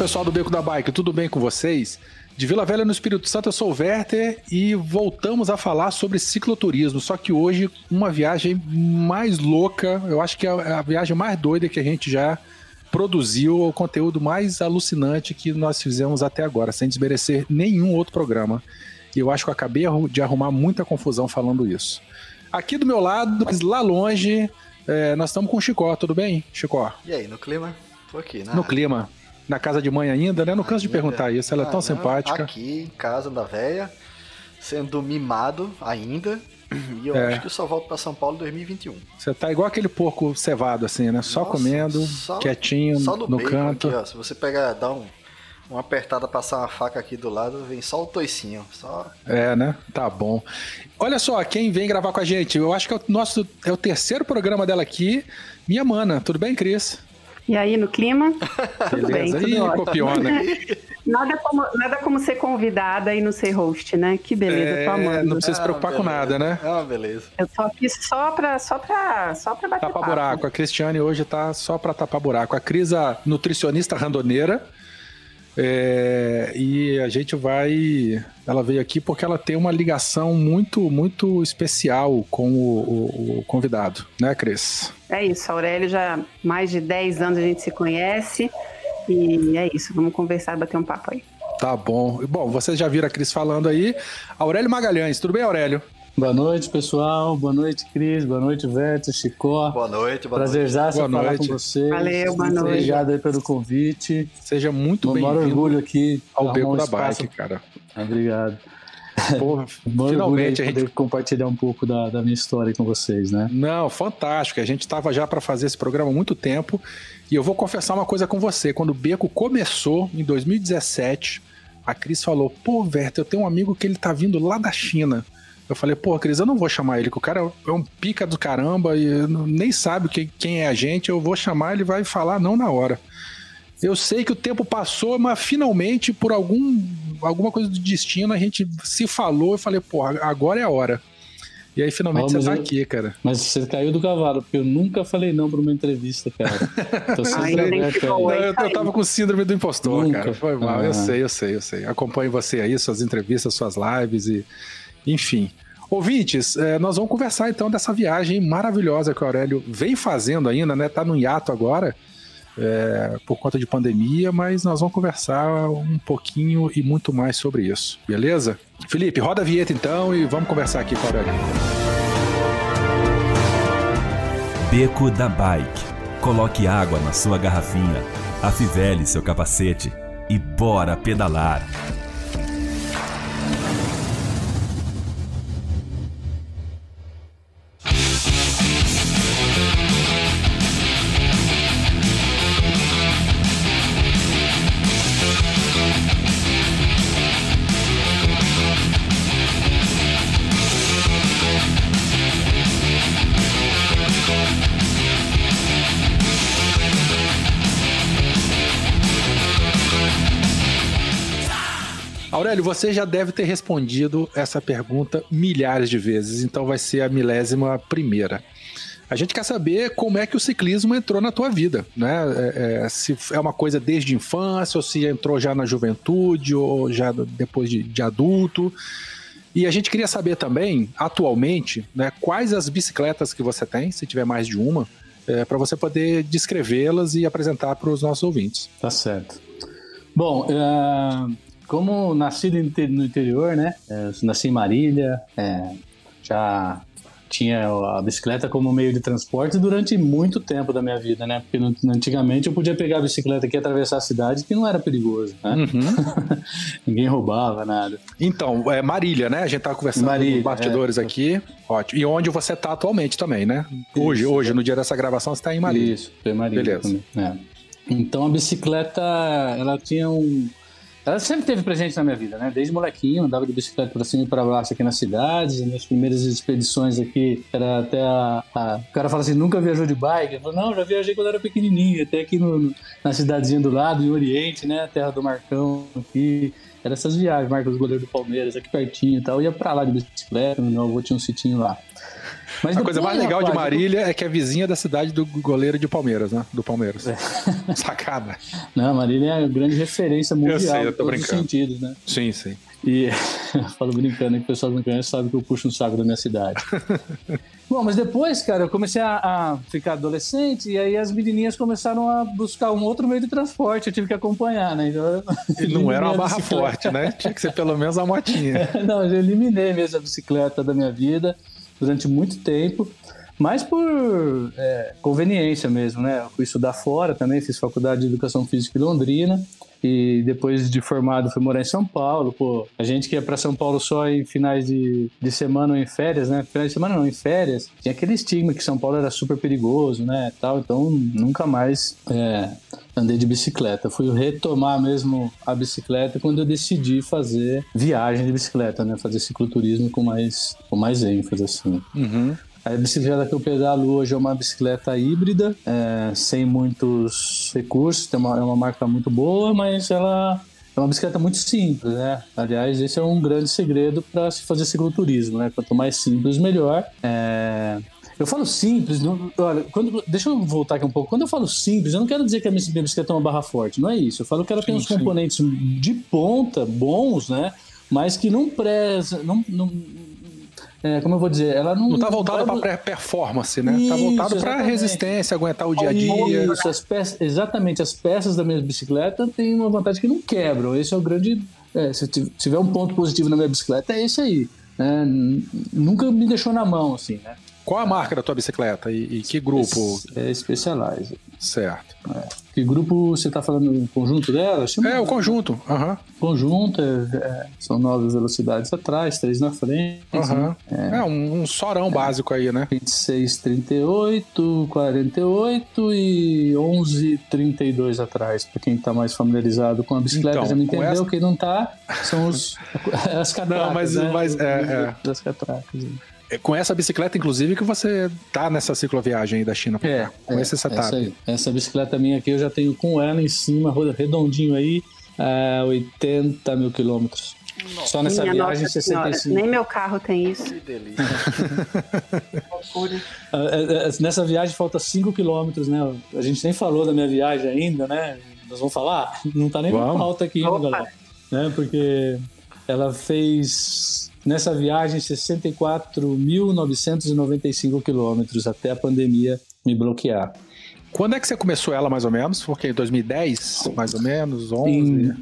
Pessoal do Beco da Bike, tudo bem com vocês? De Vila Velha no Espírito Santo, eu sou o Werther e voltamos a falar sobre cicloturismo. Só que hoje, uma viagem mais louca, eu acho que é a viagem mais doida que a gente já produziu, o conteúdo mais alucinante que nós fizemos até agora, sem desmerecer nenhum outro programa. E eu acho que eu acabei de arrumar muita confusão falando isso. Aqui do meu lado, mas lá longe, é, nós estamos com o Chicó, tudo bem, Chicó? E aí, no clima? Tô aqui, né? No clima na casa de mãe ainda, né? Não canso de perguntar isso, ela é tão simpática. Aqui, em casa da véia, sendo mimado ainda. E eu é. acho que eu só volto para São Paulo em 2021. Você tá igual aquele porco cevado, assim, né? Só Nossa, comendo, só, quietinho, só no, no canto. Aqui, ó, se você pegar, dá um, uma apertada, passar uma faca aqui do lado, vem só o toicinho. Só... É, né? Tá bom. Olha só, quem vem gravar com a gente, eu acho que é o nosso é o terceiro programa dela aqui, minha mana. Tudo bem, Cris? E aí, no clima? Tudo bem, tudo Ih, copiona. Nada como, nada como ser convidada e não ser host, né? Que beleza, é, tô amando. Não precisa se preocupar com nada, né? Uma beleza. Eu só fiz só pra, só pra, só pra bater Tapa buraco. A Cristiane hoje tá só pra tapar buraco. A Cris, a nutricionista randoneira, é, e a gente vai. Ela veio aqui porque ela tem uma ligação muito, muito especial com o, o, o convidado, né, Cris? É isso, Aurélio já há mais de 10 anos a gente se conhece. E é isso, vamos conversar, bater um papo aí. Tá bom. Bom, vocês já viram a Cris falando aí. Aurélio Magalhães, tudo bem, Aurélio? Boa noite, pessoal. Boa noite, Cris. Boa noite, Veto, Chicó. Boa noite, boa Prazerzaço noite. falar com vocês. Valeu, boa noite. Obrigado aí pelo convite. Seja muito bem-vindo. orgulho aqui ao Beco um da Bike, cara. Obrigado. Porra, finalmente a gente poder compartilhar um pouco da, da, minha história com vocês, né? Não, fantástico. A gente estava já para fazer esse programa há muito tempo e eu vou confessar uma coisa com você. Quando o Beco começou em 2017, a Cris falou: "Pô, Verta, eu tenho um amigo que ele tá vindo lá da China". Eu falei, pô, Cris, eu não vou chamar ele, que o cara é um pica do caramba e nem sabe que, quem é a gente, eu vou chamar, ele vai falar não na hora. Eu sei que o tempo passou, mas finalmente, por algum, alguma coisa do destino, a gente se falou e falei, pô, agora é a hora. E aí finalmente oh, você tá eu, aqui, cara. Mas você caiu do cavalo, porque eu nunca falei não pra uma entrevista, cara. Tô sempre aberto. Eu, eu, eu tava com síndrome do impostor, nunca. cara. Foi mal. Ah. Eu sei, eu sei, eu sei. Acompanho você aí, suas entrevistas, suas lives e enfim. Ouvintes, é, nós vamos conversar então dessa viagem maravilhosa que o Aurélio vem fazendo ainda, né? Tá no hiato agora, é, por conta de pandemia, mas nós vamos conversar um pouquinho e muito mais sobre isso, beleza? Felipe, roda a vinheta então e vamos conversar aqui com o Aurélio. Beco da Bike. Coloque água na sua garrafinha, afivele seu capacete e bora pedalar. Aurélio, você já deve ter respondido essa pergunta milhares de vezes, então vai ser a milésima primeira. A gente quer saber como é que o ciclismo entrou na tua vida, né? É, é, se é uma coisa desde infância, ou se entrou já na juventude, ou já depois de, de adulto. E a gente queria saber também, atualmente, né, quais as bicicletas que você tem, se tiver mais de uma, é, para você poder descrevê-las e apresentar para os nossos ouvintes. Tá certo. Bom, uh, como nascido no interior, né? É, nasci em Marília, é, já tinha a bicicleta como meio de transporte durante muito tempo da minha vida, né? Porque antigamente eu podia pegar a bicicleta aqui e atravessar a cidade, que não era perigoso, né? Uhum. Ninguém roubava nada. Então, é Marília, né? A gente tava conversando Marília, com bastidores é. aqui. Ótimo. E onde você tá atualmente também, né? Hoje, Isso, hoje, é. no dia dessa gravação, você tá em Marília. Isso, em Marília. Beleza. É. Então a bicicleta, ela tinha um ela sempre teve presente na minha vida, né? Desde molequinho, andava de bicicleta para cima e para baixo aqui na cidade. Minhas primeiras expedições aqui era até a, a, O cara fala assim: nunca viajou de bike? Eu falo, não, já viajei quando era pequenininho, até aqui no, na cidadezinha do lado, em Oriente, né? Terra do Marcão aqui. Era essas viagens, Marcos Goleiro do Palmeiras, aqui pertinho e tal. Eu ia pra lá de bicicleta, meu avô tinha um sitinho lá. Mas a coisa mais legal de Marília é que é vizinha da cidade do goleiro de Palmeiras, né? Do Palmeiras. É. Sacada. Não, Marília é a grande referência mundial eu sei, eu tô em todos brincando. os sentidos, né? Sim, sim. E falo brincando que o pessoal não conhece sabe que eu puxo um saco da minha cidade. Bom, mas depois, cara, eu comecei a, a, ficar adolescente e aí as menininhas começaram a buscar um outro meio de transporte, eu tive que acompanhar, né? Então, e não era uma barra forte, né? Tinha que ser pelo menos a motinha. não, eu eliminei mesmo a bicicleta da minha vida durante muito tempo, mas por é, conveniência mesmo, né? Eu fui estudar fora também, fiz faculdade de Educação Física em Londrina, e depois de formado fui morar em São Paulo. Pô, a gente que ia para São Paulo só em finais de, de semana ou em férias, né? Finais de semana não, em férias. Tinha aquele estigma que São Paulo era super perigoso, né? Tal, então nunca mais é, andei de bicicleta. Fui retomar mesmo a bicicleta quando eu decidi fazer viagem de bicicleta, né? Fazer cicloturismo com mais, com mais ênfase, assim. Uhum. A bicicleta que eu pedalo hoje é uma bicicleta híbrida, é, sem muitos recursos, tem uma, é uma marca muito boa, mas ela é uma bicicleta muito simples, né? Aliás, esse é um grande segredo para se fazer cicloturismo, né? Quanto mais simples, melhor. É... Eu falo simples, não, olha, quando, deixa eu voltar aqui um pouco. Quando eu falo simples, eu não quero dizer que a minha bicicleta é uma barra forte, não é isso. Eu falo que ela tem uns componentes de ponta bons, né? Mas que não preza, não, não é, como eu vou dizer, ela não. Não tá voltada para performance, né? Tá isso, tá voltado para resistência, aguentar o dia a dia. Isso, as peças, exatamente. As peças da minha bicicleta têm uma vantagem que não quebram. Esse é o grande. É, se tiver um ponto positivo na minha bicicleta, é esse aí. Né? Nunca me deixou na mão, assim, né? Qual a marca da tua bicicleta e, e que grupo? É Specialized. Certo. É. Que grupo você está falando? O conjunto dela? Chama... É, o conjunto. Uhum. Conjunto, é, é, são nove velocidades atrás, três na frente. Uhum. É, é, um, um sorão é. básico aí, né? 26, 38, 48 e 11, 32 atrás. Para quem está mais familiarizado com a bicicleta, então, já me entendeu. Essa... Quem não está, são os, as catracas. Não, mas, né? mas é, é. Das catracas. É com essa bicicleta, inclusive, que você tá nessa cicloviagem aí da China é, cá. Com é, esse setup. Essa, aí. essa bicicleta minha aqui eu já tenho com ela em cima, redondinho aí, é, 80 mil quilômetros. Só nessa Minha viagem, 65. Nem meu carro tem isso. Que delícia. É, é, nessa viagem falta 5 quilômetros, né? A gente nem falou da minha viagem ainda, né? Nós vamos falar? Não tá nem na pauta aqui, né, galera? Né? Porque ela fez nessa viagem 64.995 quilômetros até a pandemia me bloquear. Quando é que você começou ela, mais ou menos? Porque em 2010, mais ou menos, 11? Em,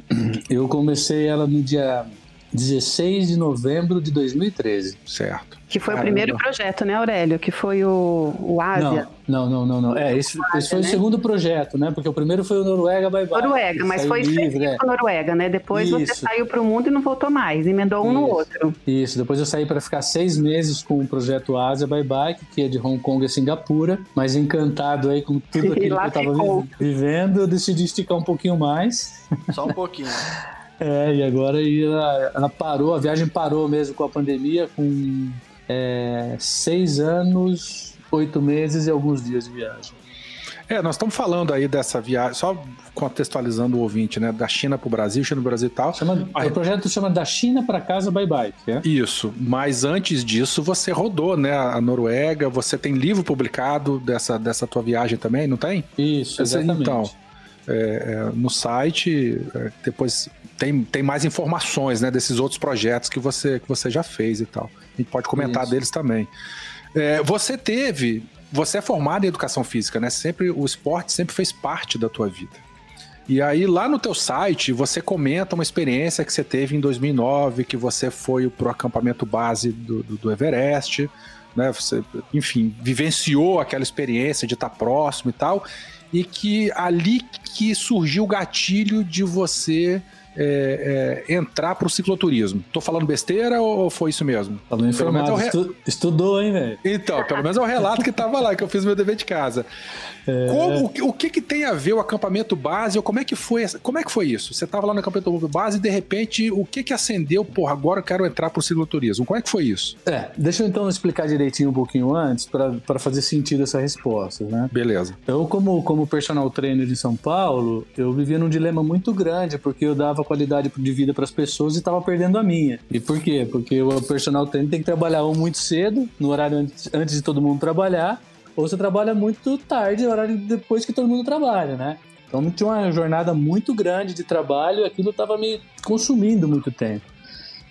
eu comecei ela no dia 16 de novembro de 2013. Certo. Que foi Caramba. o primeiro projeto, né, Aurélio? Que foi o, o Ásia. Não, não, não, não. É, esse, Ásia, esse foi né? o segundo projeto, né? Porque o primeiro foi o Noruega Bye Bye. Noruega, mas foi livre, é. Noruega, né? Depois Isso. você saiu para o mundo e não voltou mais, emendou um Isso. no outro. Isso, depois eu saí para ficar seis meses com o projeto Ásia Bye Bye, que é de Hong Kong a Singapura, mas encantado aí com tudo aquilo que eu estava vivendo, eu decidi esticar um pouquinho mais. Só um pouquinho. É, e agora ela, ela, parou, a viagem parou mesmo com a pandemia, com é, seis anos, oito meses e alguns dias de viagem. É, nós estamos falando aí dessa viagem, só contextualizando o ouvinte, né? Da China para o Brasil, China para o Brasil e tal. Chama, o projeto chama Da China para Casa Bye Bye. É? Isso, mas antes disso você rodou, né? A Noruega, você tem livro publicado dessa, dessa tua viagem também, não tem? Isso, exatamente. Então, é, é, no site, é, depois tem, tem mais informações, né? Desses outros projetos que você, que você já fez e tal. A gente pode comentar Isso. deles também. É, você teve você é formado em educação física, né? Sempre o esporte sempre fez parte da tua vida. E aí lá no teu site você comenta uma experiência que você teve em 2009, que você foi pro acampamento base do, do, do Everest, né? Você, enfim, vivenciou aquela experiência de estar próximo e tal, e que ali que surgiu o gatilho de você é, é, entrar pro cicloturismo. Tô falando besteira ou foi isso mesmo? Falou informado. Re... Estu... Estudou, hein, velho? Então, pelo menos é o relato que tava lá, que eu fiz meu dever de casa. É... Como, o, que, que tem a ver o acampamento base? Ou como é que foi, como é que foi isso? Você tava lá no acampamento base e de repente o que que acendeu? Porra, agora eu quero entrar pro cicloturismo. Como é que foi isso? É, deixa eu então explicar direitinho um pouquinho antes para fazer sentido essa resposta, né? Beleza. Eu, como, como personal trainer de São Paulo, eu vivia num dilema muito grande, porque eu dava qualidade de vida para as pessoas e estava perdendo a minha. E por quê? Porque o personal trainer tem que trabalhar ou muito cedo, no horário antes, de todo mundo trabalhar, ou você trabalha muito tarde, no horário depois que todo mundo trabalha, né? Então tinha uma jornada muito grande de trabalho e aquilo estava me consumindo muito tempo.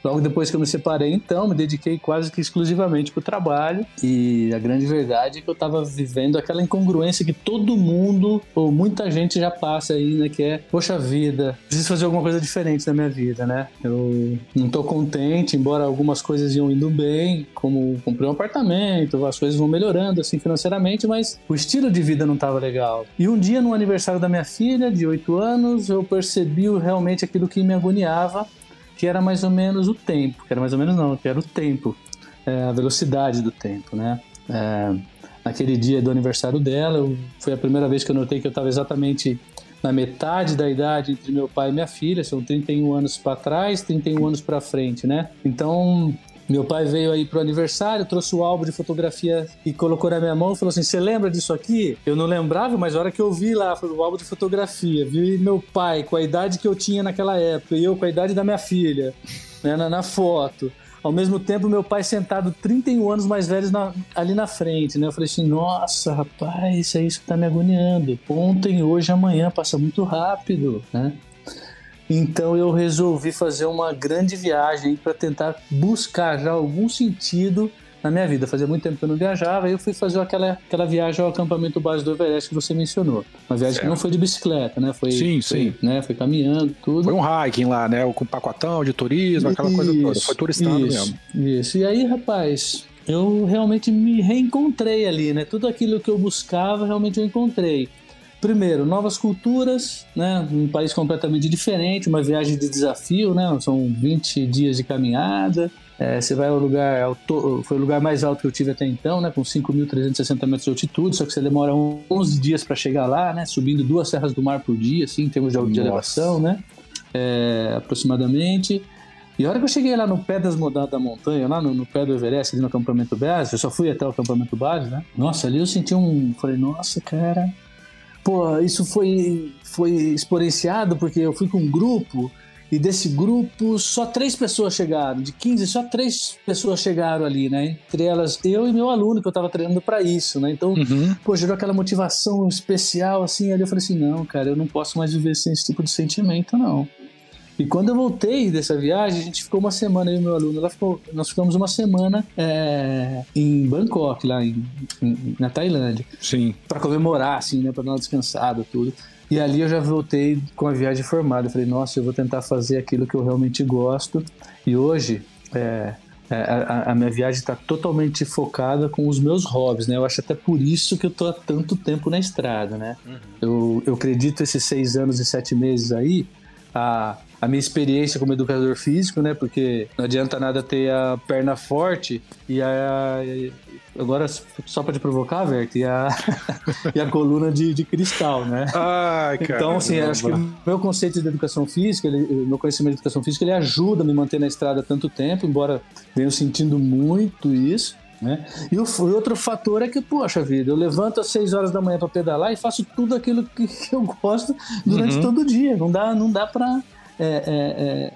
Logo depois que eu me separei, então, me dediquei quase que exclusivamente para o trabalho. E a grande verdade é que eu estava vivendo aquela incongruência que todo mundo, ou muita gente já passa aí, né? Que é, poxa vida, preciso fazer alguma coisa diferente na minha vida, né? Eu não estou contente, embora algumas coisas iam indo bem, como comprei um apartamento, as coisas vão melhorando assim financeiramente, mas o estilo de vida não estava legal. E um dia, no aniversário da minha filha, de 8 anos, eu percebi realmente aquilo que me agoniava que era mais ou menos o tempo, que era mais ou menos não, que era o tempo, é, a velocidade do tempo, né? É, naquele dia do aniversário dela, eu, foi a primeira vez que eu notei que eu estava exatamente na metade da idade entre meu pai e minha filha, são 31 anos para trás, 31 anos para frente, né? Então, meu pai veio aí pro aniversário, trouxe o álbum de fotografia e colocou na minha mão e falou assim: Você lembra disso aqui? Eu não lembrava, mas a hora que eu vi lá, foi o álbum de fotografia, vi meu pai com a idade que eu tinha naquela época e eu com a idade da minha filha, né, na, na foto. Ao mesmo tempo, meu pai sentado 31 anos mais velhos na, ali na frente, né? Eu falei assim, nossa, rapaz, é isso que tá me agoniando. Ontem, hoje, amanhã, passa muito rápido, né? Então eu resolvi fazer uma grande viagem para tentar buscar já algum sentido na minha vida. Fazia muito tempo que eu não viajava e eu fui fazer aquela, aquela viagem ao acampamento base do Everest que você mencionou. Uma viagem certo. que não foi de bicicleta, né? Foi, sim, foi, sim. Né? Foi caminhando, tudo. Foi um hiking lá, né? Com pacotão de turismo, aquela isso, coisa toda. Foi turistando isso, mesmo. Isso. E aí, rapaz, eu realmente me reencontrei ali, né? Tudo aquilo que eu buscava, realmente eu encontrei. Primeiro, novas culturas, né? Um país completamente diferente, uma viagem de desafio, né? São 20 dias de caminhada. É, você vai ao lugar, alto, foi o lugar mais alto que eu tive até então, né? Com 5.360 metros de altitude, só que você demora 11 dias para chegar lá, né? Subindo duas serras do mar por dia, assim, em termos de, de elevação, né? É, aproximadamente. E a hora que eu cheguei lá no pé das da montanha, lá no, no, pé do Everest, ali no acampamento base, eu só fui até o acampamento base, né? Nossa, ali eu senti um. Falei, nossa, cara, pô, isso foi, foi exponenciado porque eu fui com um grupo e desse grupo só três pessoas chegaram, de 15, só três pessoas chegaram ali, né? Entre elas eu e meu aluno, que eu tava treinando para isso, né? Então, uhum. pô, gerou aquela motivação especial, assim. Ali eu falei assim: não, cara, eu não posso mais viver sem esse tipo de sentimento, não. E quando eu voltei dessa viagem, a gente ficou uma semana, eu e meu aluno, ela ficou, nós ficamos uma semana é, em Bangkok, lá em, em, na Tailândia. Sim. Pra comemorar, assim, né? Pra dar uma descansada, tudo. E ali eu já voltei com a viagem formada. Eu falei, nossa, eu vou tentar fazer aquilo que eu realmente gosto. E hoje, é, é a, a, minha viagem está totalmente focada com os meus hobbies, né? Eu acho até por isso que eu tô há tanto tempo na estrada, né? Uhum. Eu, eu acredito esses seis anos e sete meses aí a, a minha experiência como educador físico, né? Porque não adianta nada ter a perna forte e a. Agora, só para te provocar, Vert, e a, e a coluna de, de cristal, né? Ai, cara, então, assim, acho que meu conceito de educação física, ele, meu conhecimento de educação física, ele ajuda a me manter na estrada tanto tempo, embora venho sentindo muito isso. Né? E o, o, outro fator é que, poxa vida, eu levanto às 6 horas da manhã para pedalar e faço tudo aquilo que, que eu gosto durante uhum. todo o dia. Não dá, não dá para. É, é, é,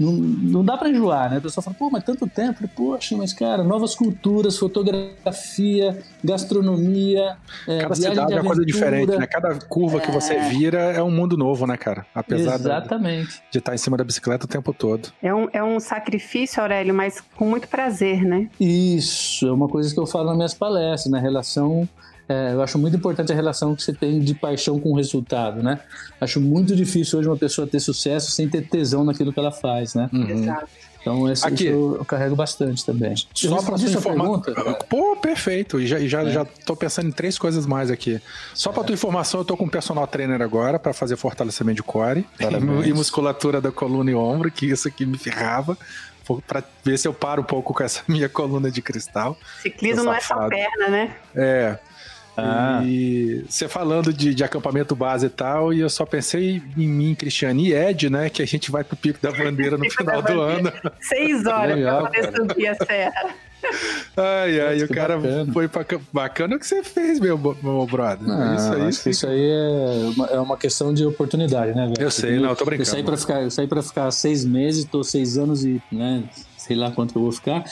não, não dá para enjoar, né? A pessoa fala, pô, mas tanto tempo. Poxa, mas cara, novas culturas, fotografia, gastronomia. É, Cada cidade é uma coisa diferente, né? Cada curva que você é. vira é um mundo novo, né, cara? Apesar Exatamente. de estar em cima da bicicleta o tempo todo. É um, é um sacrifício, Aurélio, mas com muito prazer, né? Isso, é uma coisa que eu falo nas minhas palestras, na né? relação é, eu acho muito importante a relação que você tem de paixão com o resultado, né? Acho muito difícil hoje uma pessoa ter sucesso sem ter tesão naquilo que ela faz, né? Uhum. Exato. Então, esse, Aqui. eu, eu carrego bastante também. Só para informação. pergunta? Pô, perfeito. E já, já, É. já tô pensando em três coisas mais aqui. Só para tua informação, eu tô com um personal trainer agora para fazer fortalecimento de core Parabéns. e musculatura da coluna e ombro, que isso aqui me ferrava. Para ver se eu paro um pouco com essa minha coluna de cristal. Ciclismo não é só perna, né? É. Ah. E você falando de, de acampamento base e tal, e eu só pensei em mim, Cristiane e Ed, né? Que a gente vai pro Pico da Bandeira no final do ano. Seis horas Legal, pra poder subir a serra. Ai, ai, Putz, o cara bacana. foi pra. Bacana o que você fez, meu, meu brother. Ah, isso aí. isso aí é uma, é uma questão de oportunidade, né, velho? Eu sei, não, eu tô brincando. Eu saí pra ficar, eu saí pra ficar seis meses, tô seis anos e, né, sei lá quanto eu vou ficar,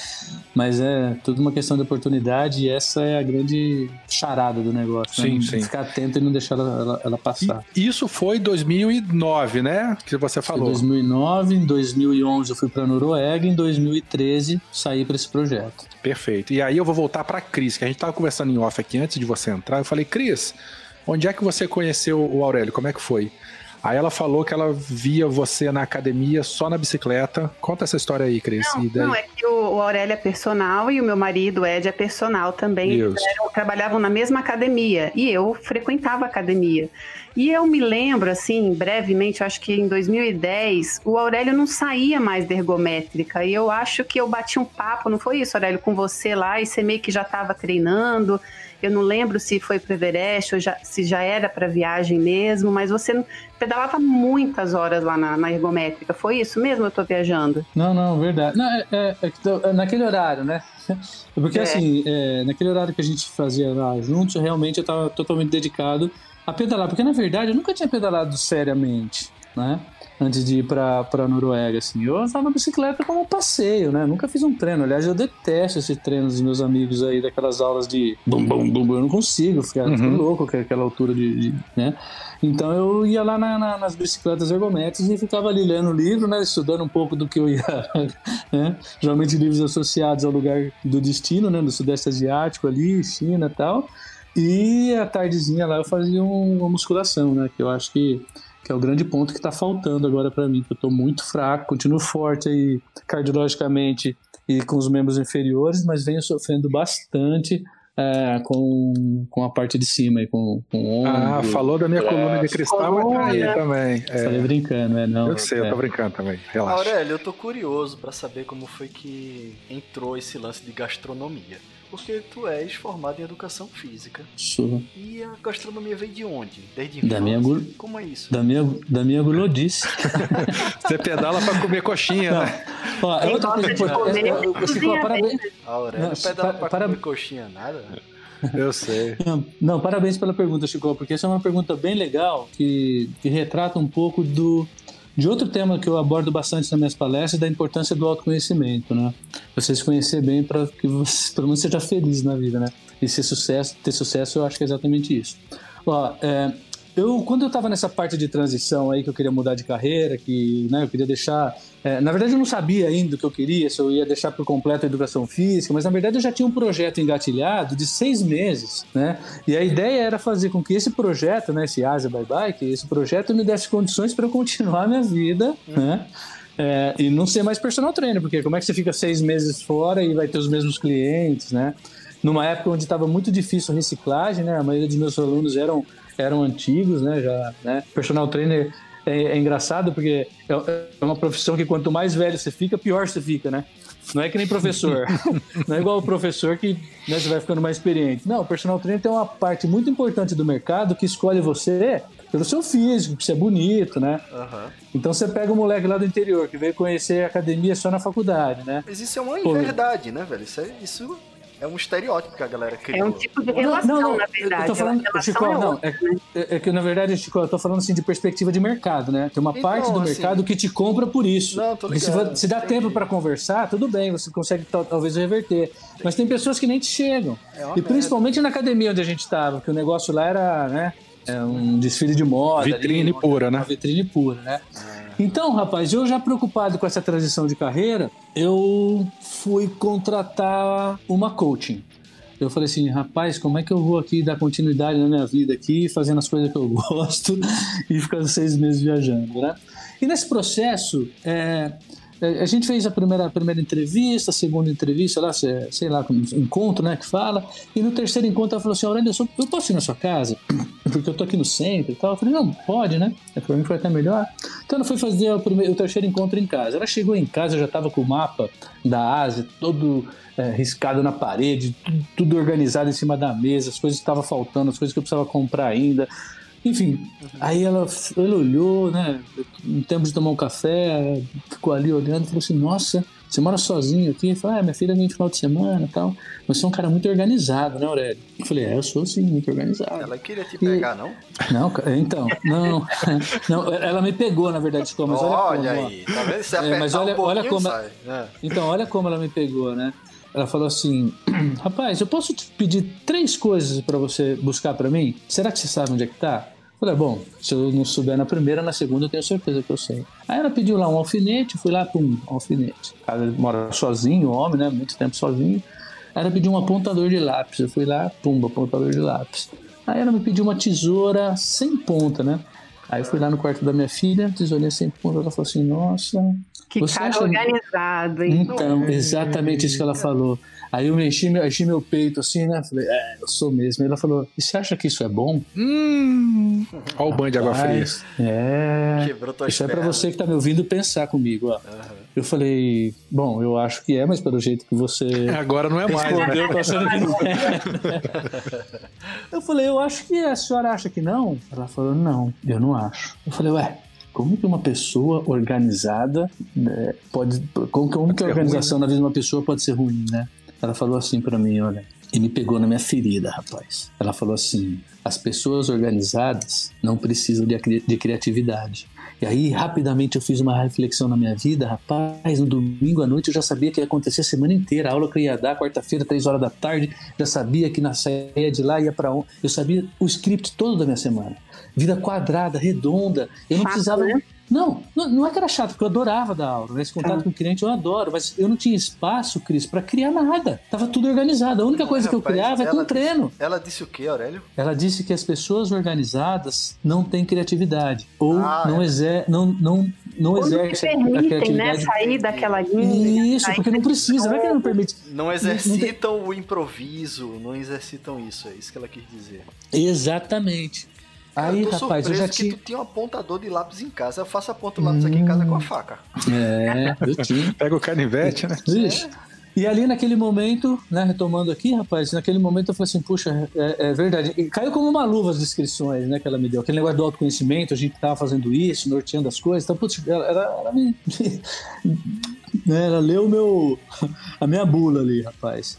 mas é tudo uma questão de oportunidade e essa é a grande charada do negócio, Sim, né? sim. Ficar atento e não deixar ela, ela- ela passar. E isso foi 2009, né? Que você Foi falou. 2009, em 2011 eu fui pra Noruega, em 2013 saí pra esse projeto. Perfeito. E aí eu vou voltar pra Cris, que a gente tava conversando em off aqui antes de você entrar. Eu falei, Cris, onde é que você conheceu o Aurélio? Como é que foi? Aí ela falou que ela via você na academia só na bicicleta. Conta essa história aí, Cris. Não, não, é que o, o Aurélio é personal e o meu marido, Ed, é personal também. Eles eram- trabalhavam na mesma academia e eu frequentava a academia. E eu me lembro, assim, brevemente, acho que em 2010, o Aurélio não saía mais da ergométrica. E eu acho que eu bati um papo, não foi isso, Aurélio, com você lá, e você meio que já estava treinando. Eu não lembro se foi para Everest ou já- se já era para viagem mesmo, mas você pedalava muitas horas lá na, na ergométrica. Foi isso mesmo? Eu tô viajando. Não, não, verdade. Não, é, é- é é naquele horário, né? Porque É. assim, é, naquele horário que a gente fazia lá juntos, realmente eu estava totalmente dedicado a pedalar. Porque na verdade eu nunca tinha pedalado seriamente, né? Antes de ir pra, pra Noruega, assim. Eu na bicicleta como passeio, né? Nunca fiz um treino. Aliás, eu detesto esse treino dos meus amigos aí, daquelas aulas de bum, bum, bum, bum. Eu não consigo, ficar Uhum. louco com aquela altura de, de- né? Então eu ia lá na- na- nas bicicletas ergométricas e ficava ali lendo livro, né? Estudando um pouco do que eu ia, né? Geralmente livros associados ao lugar do destino, né? Do Sudeste Asiático ali, China e tal. E à tardezinha lá eu fazia um- uma musculação, né? Que eu acho que, que é o grande ponto que tá faltando agora para mim, eu tô muito fraco, continuo forte aí cardiologicamente e com os membros inferiores, mas venho sofrendo bastante é, com, com a parte de cima aí, com, com o ombro. Ah, falou da minha braço. coluna de cristal, mas tá aí Coluna. também. É, Falei brincando, é, não. eu sei, eu é. tô brincando também. Relaxa. Aurélio, eu tô curioso pra saber como foi que entrou esse lance de gastronomia. Porque tu és formado em educação física. Sou E a gastronomia veio de onde? Desde Da infância? minha gur- Como é isso? da minha, da minha gulodice. Você pedala pra comer coxinha, Não. né? Ó, é gosta coisa de comer, Eu- eu- Chico, cozinha parabéns, Aurélio Não, pedala pa- pra para- comer coxinha nada? Eu sei. Não, não, parabéns pela pergunta, Chico, porque essa é uma pergunta bem legal que, que retrata um pouco do, de outro tema que eu abordo bastante nas minhas palestras, da importância do autoconhecimento, né? Você se conhecer bem para que você, pelo menos, seja feliz na vida, né? E ser sucesso, ter sucesso, eu acho que é exatamente isso. Ó, é, eu, quando eu estava nessa parte de transição aí, que eu queria mudar de carreira, que né, eu queria deixar. é, na verdade, eu não sabia ainda o que eu queria, se eu ia deixar por completo a educação física, mas na verdade eu já tinha um projeto engatilhado de seis meses, né? E a ideia era fazer com que esse projeto, né, esse Asia Bye que esse projeto me desse condições para eu continuar a minha vida, né? É, e não ser mais personal trainer, porque como é que você fica seis meses fora e vai ter os mesmos clientes, né? Numa época onde estava muito difícil a reciclagem, né? A maioria dos meus alunos eram, eram antigos, né? Já, né? Personal trainer é, é engraçado porque é, é uma profissão que quanto mais velho você fica, pior você fica, né? Não é que nem professor. não é igual o professor que né, você vai ficando mais experiente. Não, o personal trainer tem uma parte muito importante do mercado que escolhe você pelo seu físico, que você é bonito, né? Aham. Então você pega o moleque lá do interior que veio conhecer a academia só na faculdade, né? Mas isso é uma Pô. inverdade, né, velho? Isso é, isso é um estereótipo que a galera criou. É um tipo de relação, na verdade. Eu tô falando, Chico, é não, é, é- é que na verdade, Chico, eu tô falando assim de perspectiva de mercado, né? Tem uma Então, parte do assim- mercado que te compra por isso. Não, tô se, ligado, vo- se dá entendi. tempo pra conversar, tudo bem, você consegue tal- talvez reverter. Mas tem pessoas que nem te chegam. É e merda. principalmente na academia onde a gente tava, que o negócio lá era, né? É um desfile de moda. Vitrine ali, pura, né? Uma vitrine pura, né? Então, rapaz, eu já preocupado com essa transição de carreira, eu fui contratar uma coaching. Eu falei assim, rapaz, como é que eu vou aqui dar continuidade na minha vida aqui, fazendo as coisas que eu gosto e ficando seis meses viajando, né? E nesse processo, é, a gente fez a primeira, a primeira entrevista, a segunda entrevista, lá, sei lá, encontro, né, que fala. E no terceiro encontro ela falou assim: Aurélio, eu, posso ir na sua casa? Porque eu tô aqui no centro e tal. Eu falei: não, pode, né? Pra mim foi até melhor. Então ela foi fazer o, primeiro, o terceiro encontro em casa. Ela chegou em casa, já tava com o mapa da Ásia todo é, riscado na parede, tudo, tudo, organizado em cima da mesa, as coisas que estavam faltando, as coisas que eu precisava comprar ainda. Enfim, uhum. aí ela, ela olhou, né? Em tempo de tomar um café, ficou ali olhando e falou assim: Nossa, você mora sozinho aqui? Eu falei: Ah, minha filha vem no final de semana e tal. Você é um cara muito organizado, né, Aurélio? Eu falei: É, eu sou sim, muito organizado. Ela queria te pegar, e... não? Não, então, não, não. Ela me pegou, na verdade, como. Mas olha, olha como, aí, tá vendo? Se é, mas olha, um olha como. Sai, né? Então, olha como ela me pegou, né? Ela falou assim: Rapaz, eu posso te pedir três coisas para você buscar para mim? Será que você sabe onde é que tá? Falei, bom, se eu não souber na primeira, na segunda eu tenho certeza que eu sei. Aí ela pediu lá um alfinete, fui lá, pum, um alfinete. O cara mora sozinho, homem, né? Muito tempo sozinho. Aí ela pediu um apontador de lápis. Eu fui lá, pum, apontador de lápis. Aí ela me pediu uma tesoura sem ponta, né? Aí eu fui lá no quarto da minha filha, tesourinha sem ponta. Ela falou assim: Nossa. Que cara acha... organizado, hein? Então, exatamente isso que ela falou. Aí eu enchi, enchi meu peito assim, né? Falei, é, eu sou mesmo. Aí ela falou, e você acha que isso é bom? Hum. Olha o banho de água fria. É. Quebrou tua Isso é pra você que tá me ouvindo pensar comigo, ó. Uhum. Eu falei, bom, eu acho que é, mas pelo jeito que você. Agora não é mais. Né? Eu tô achando que não é. eu falei, eu acho que é. A senhora acha que não? Ela falou, não, eu não acho. Eu falei, ué, como que uma pessoa organizada né, pode. Como que, como que a organização ruim, né? na vida de uma pessoa pode ser ruim, né? Ela falou assim para mim, olha, e me pegou na minha ferida, rapaz. Ela falou assim: as pessoas organizadas não precisam de, de criatividade. E aí, rapidamente, eu fiz uma reflexão na minha vida. Rapaz, no domingo à noite eu já sabia que ia acontecer a semana inteira. A aula que eu ia dar, quarta-feira, três horas da tarde, já sabia que na saia de lá ia para onde. Eu sabia o script todo da minha semana. Vida quadrada, redonda. Eu não Fato, precisava. Né? Não, não, é que era chato, porque eu adorava dar aula. Né? Esse contato ah. com o cliente eu adoro, mas eu não tinha espaço, Cris, para criar nada. Tava tudo organizado. A única coisa que eu criava é com treino. Ela disse o que, Aurélio? Ela disse que as pessoas organizadas não têm criatividade. Ou ah, não, é. exer não, não, não exercem a né, criatividade. Né, sair daquela linha. Isso, porque não precisa. Não é que não permite. Não exercitam não, não o improviso, não exercitam isso. É isso que ela quis dizer. Exatamente. Aí, eu rapaz, eu já tinha. tu tinha um apontador de lápis em casa. Eu faço a ponta do lápis hum... aqui em casa com a faca. É, eu tinha. Pega o canivete, né? Vixe. É. E ali naquele momento, né, retomando aqui, rapaz, naquele momento eu falei assim, puxa, é, é, verdade. E caiu como uma luva as descrições, né, que ela me deu. Aquele negócio do autoconhecimento, a gente tava fazendo isso, norteando as coisas. Então, putz, ela, ela, ela me. né, ela leu meu, a minha bula ali, rapaz.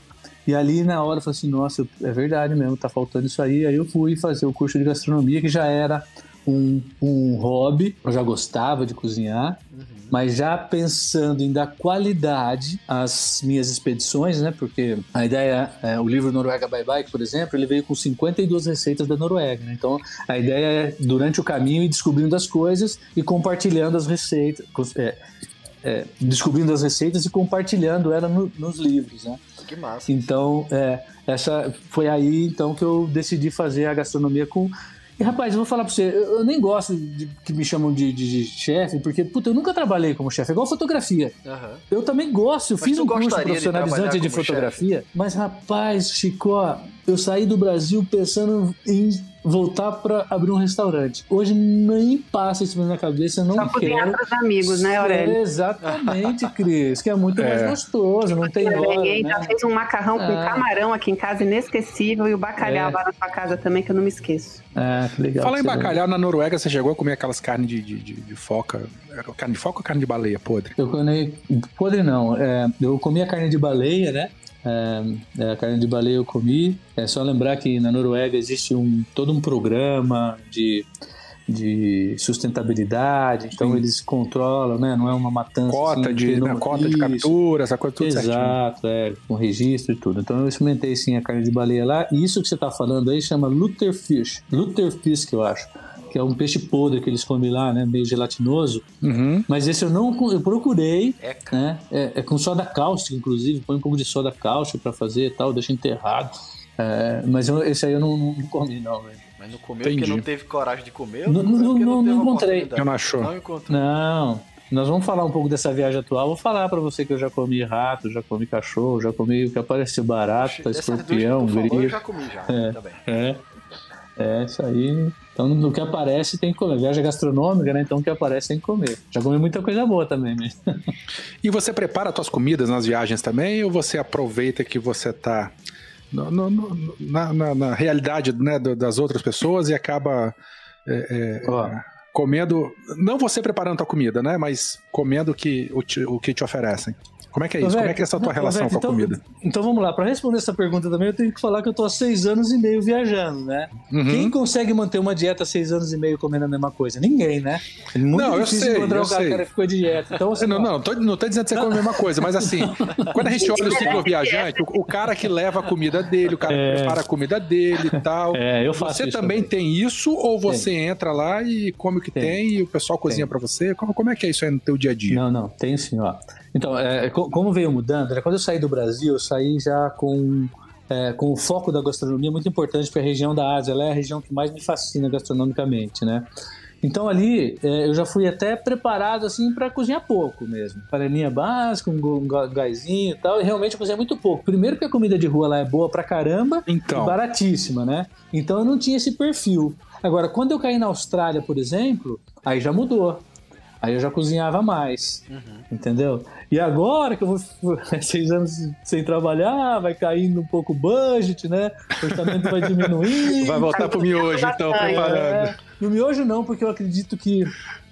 E ali na hora eu falei assim, nossa, é verdade mesmo, tá faltando isso aí. Aí eu fui fazer o curso de gastronomia, que já era um, um hobby, eu já gostava de cozinhar, uhum. mas já pensando em dar qualidade às minhas expedições, né? Porque a ideia, é, o livro Noruega Bye Bike, por exemplo, ele veio com 52 receitas da Noruega, né? Então a ideia é, durante o caminho, ir descobrindo as coisas e compartilhando as receitas. É, é, descobrindo as receitas e compartilhando ela no, nos livros, né? Que massa. Então, é, essa foi aí então que eu decidi fazer a gastronomia com e rapaz, eu vou falar pra você, eu, nem gosto de que me chamam de, de, de chefe, porque, puta, eu nunca trabalhei como chefe, é igual fotografia. Uhum. Eu também gosto, eu mas fiz um curso profissionalizante de, de fotografia, chefe. mas rapaz, Chico, eu saí do Brasil pensando em voltar para abrir um restaurante. Hoje nem passa isso na minha cabeça, não Só quero. Só amigos, né, Aurélio? É, exatamente, Cris, que é muito é. mais gostoso, não tem hora. Ninguém né? já fez um macarrão com ah. camarão aqui em casa, inesquecível, e o bacalhau é. lá na sua casa também, que eu não me esqueço. Ah, que legal. Fala em bacalhau, na Noruega você chegou a comer aquelas carnes de, de, de, de foca, carne de foca ou carne de baleia podre? Eu comi, podre não, é, eu comi a carne de baleia, né? É, é, a carne de baleia eu comi. É só lembrar que na Noruega existe um, todo um programa de, de sustentabilidade, então Sim. eles controlam, né? Não é uma matança. Cota, assim, de, não, cota de captura, essa coisa tudo Exato, certinho. é, com registro e tudo. Então eu experimentei sim a carne de baleia lá, e isso que você está falando aí chama Lutherfish. Lutherfish, que eu acho que é um peixe podre que eles comem lá, né? Meio gelatinoso. Uhum. Mas esse eu não eu procurei. É, né? É, é, com soda cáustica, inclusive. Põe um pouco de soda cáustica para fazer e tal, deixa enterrado. É, mas eu, esse aí eu não, não comi, não, velho. Mas não comeu Entendi. porque não teve coragem de comer? Não, não, não, não, não encontrei. Eu não achou? Não encontrei. Não. nós vamos falar um pouco dessa viagem atual. Vou falar para você que eu já comi rato, já comi cachorro, já comi o que apareceu barato, Dessas escorpião, falou, Eu grilo. já comi já, É. também. É. É, isso aí. Então, no que aparece, tem que comer. Viagem gastronômica, né? Então, o que aparece, tem que comer. Já comi muita coisa boa também, né? E você prepara suas comidas nas viagens também ou você aproveita que você tá no- no- no- na, na- na realidade né, das outras pessoas e acaba é, é, comendo, não você preparando a comida, né, mas comendo o que, o, o que te oferecem? Como é que é isso? Como é que é essa tua não, ô, relação Vec, com a então- comida? Então vamos lá, para responder essa pergunta também, eu tenho que falar que eu tô há seis anos e meio viajando, né? Uhum. Quem consegue manter uma dieta há seis anos e meio comendo a mesma coisa? Ninguém, né? É muito Não, eu difícil sei, encontrar eu um cara sei. que ficou de dieta. Então, assim, Não, ó, não, tô, não tô dizendo que você come a mesma coisa, mas assim, quando a gente olha o ciclo viajante, o, o cara que leva a comida dele, o cara que É. prepara a comida dele e tal. É, eu faço Você isso também tem isso ou você entra lá e come o que tem, Tem. e o pessoal cozinha pra você? Como, como é que é isso aí no teu dia a dia? Não, não, tem sim, ó. Então, é, co- como veio mudando, né, quando eu saí do Brasil, eu saí já com, é, com o foco da gastronomia muito importante, porque a região da Ásia ela é a região que mais me fascina gastronomicamente, né? Então ali é, eu já fui até preparado assim para cozinhar pouco mesmo. Panelinha básica, um, gásinho e tal, e realmente eu cozinhei muito pouco. Primeiro que a comida de rua lá é boa pra caramba, Então, e baratíssima, né? Então eu não tinha esse perfil. Agora, quando eu caí na Austrália, por exemplo, aí já mudou. Aí eu já cozinhava mais, entendeu? E agora que eu vou seis anos sem trabalhar, vai caindo um pouco o budget, né? O orçamento vai diminuindo. vai voltar pro miojo, então, preparando. É, no miojo não, porque eu acredito que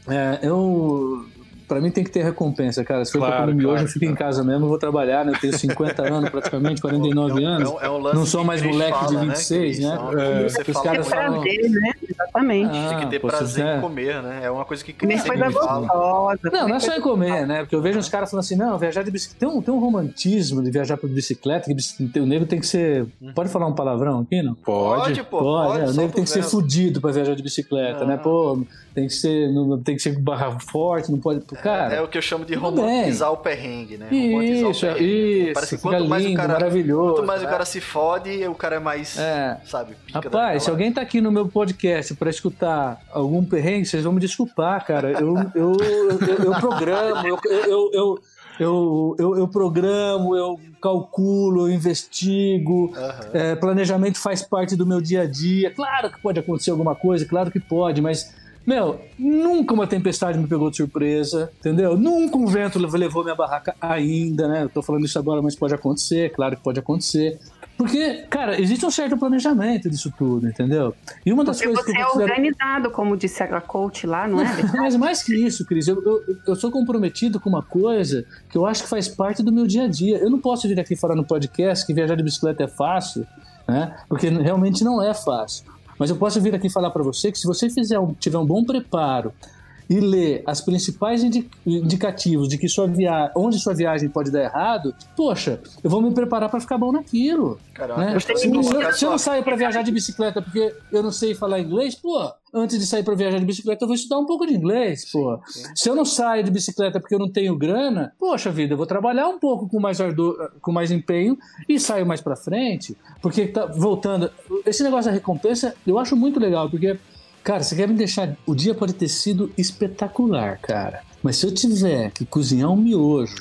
é, eu Pra mim tem que ter recompensa, cara. Se for Claro, pra comer miojo, claro, eu fico em casa mesmo, eu vou trabalhar, né? Eu tenho 50 anos praticamente, 49 anos. É um- é um lance Não sou mais moleque de fala, 26, Cris? né? É É, você os fala caras falam- prazer, né? Exatamente. Tem que ter Ah, pô, prazer é. em comer, né? É uma coisa que Comer coisa gostosa. Não, não é só comer em comer, né? Porque eu vejo uns caras falando assim, não, viajar de bicicleta. Tem um, tem um romantismo de viajar por bicicleta, que o nego tem que ser. Pode falar um palavrão aqui, não? Pode. pô. Pode, é, o nego tem que ser fudido pra viajar de bicicleta, né? Não. Pô, tem que ser, tem que ser barra forte, não pode. Cara, É o que eu chamo de romantizar o perrengue, né? Romantizar o isso, perrengue. isso, Parece que quanto mais lindo, o cara, maravilhoso. quanto mais o né? cara se fode, o cara é mais, É. sabe, pica Rapaz, se alguém tá aqui no meu podcast pra escutar algum perrengue, vocês vão me desculpar, cara. Eu, eu, eu, eu programo, eu, eu, eu, eu, eu, eu programo, eu calculo, eu investigo. Aham. É, planejamento faz parte do meu dia a dia. Claro que pode acontecer alguma coisa, claro que pode, mas. Meu, nunca uma tempestade me pegou de surpresa, entendeu? Nunca um vento levou minha barraca ainda, né? Eu tô falando isso agora, mas pode acontecer, claro que pode acontecer. Porque, cara, existe um certo planejamento disso tudo, entendeu? E uma das Porque coisas que você eu é organizado, como disse a coach lá, não é? Mas mais que isso, Cris, eu, eu, eu sou comprometido com uma coisa que eu acho que faz parte do meu dia a dia. Eu não posso vir aqui falar no podcast que viajar de bicicleta é fácil, né? Porque realmente não é fácil. Mas eu posso vir aqui falar para você que se você fizer um- tiver um bom preparo e ler as principais indi- indicativos de que sua via... onde sua viagem pode dar errado, poxa, eu vou me preparar para ficar bom naquilo. Cara, uma Né? Se se eu não saio pra viajar de bicicleta porque eu não sei falar inglês, pô, antes de sair pra viajar de bicicleta eu vou estudar um pouco de inglês, pô. Se eu não saio de bicicleta porque eu não tenho grana, poxa vida, eu vou trabalhar um pouco com mais ardor, com mais empenho e saio mais pra frente, porque tá voltando, esse negócio da recompensa eu acho muito legal, porque Cara, você quer me deixar. O dia pode ter sido espetacular, cara. Mas se eu tiver que cozinhar um miojo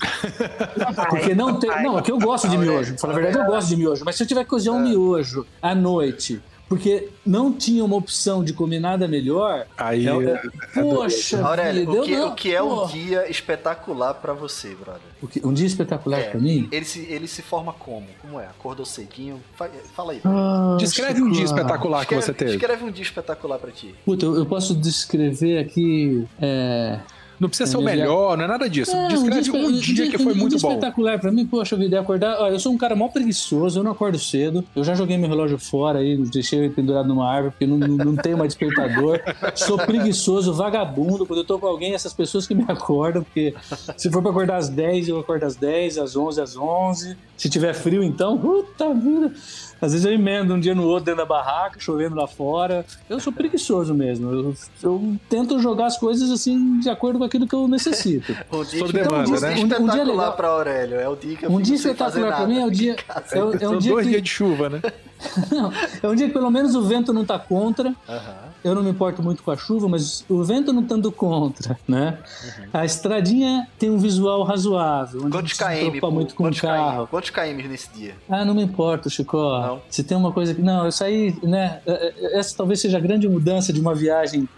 porque não tem. Não, é que eu gosto de miojo. Pra falar a verdade, eu gosto de miojo. Mas se eu tiver que cozinhar um miojo à noite, porque não tinha uma opção de comer nada melhor. Aí, é- é- poxa, Aurélio, vida, o que, eu não- o que é um dia espetacular pra você, brother? O que- Um dia espetacular É, pra mim? Ele se, ele se forma como? Como é? Acordou cedinho? Fa- Fala aí. Ah, descreve um dia espetacular que você teve. escreve um dia espetacular pra ti. Puta, eu, eu posso descrever aqui. É, Não precisa ser o melhor, não é nada disso. É, Descreve um dia que foi um muito dia bom. espetacular pra mim, poxa vida, acordar. Ó, eu sou um cara mó preguiçoso, eu não acordo cedo. Eu já joguei meu relógio fora aí, deixei ele pendurado numa árvore, porque não, não, não tenho mais despertador. sou preguiçoso, vagabundo. Quando eu tô com alguém, essas pessoas que me acordam, porque se for pra acordar às 10, eu acordo às 10, às 11, às 11. Se tiver frio, então, puta vida. Às vezes eu emendo um dia no outro dentro da barraca, chovendo lá fora. Eu sou preguiçoso mesmo. Eu, eu tento jogar as coisas assim, de acordo com aquilo que eu necessito. Um dia, então, demanda, um dia né? Um- um dia espetacular legal. pra Aurélio. É o dia que eu Um dia espetacular pra nada. mim é o dia. É, é um São dia dois que, dias de chuva, né? Não, é um dia que pelo menos o vento não tá contra, Aham. eu não me importo muito com a chuva, mas o vento não estando contra, né? Uhum. A estradinha tem um visual razoável. Quantos km? Pô, muito com Quantos o carro. KM? Quantos km nesse dia? Ah, não me importa, Chico. Não. Se tem uma coisa que. Não, eu saí, né? É, é, essa talvez seja a grande mudança de uma viagem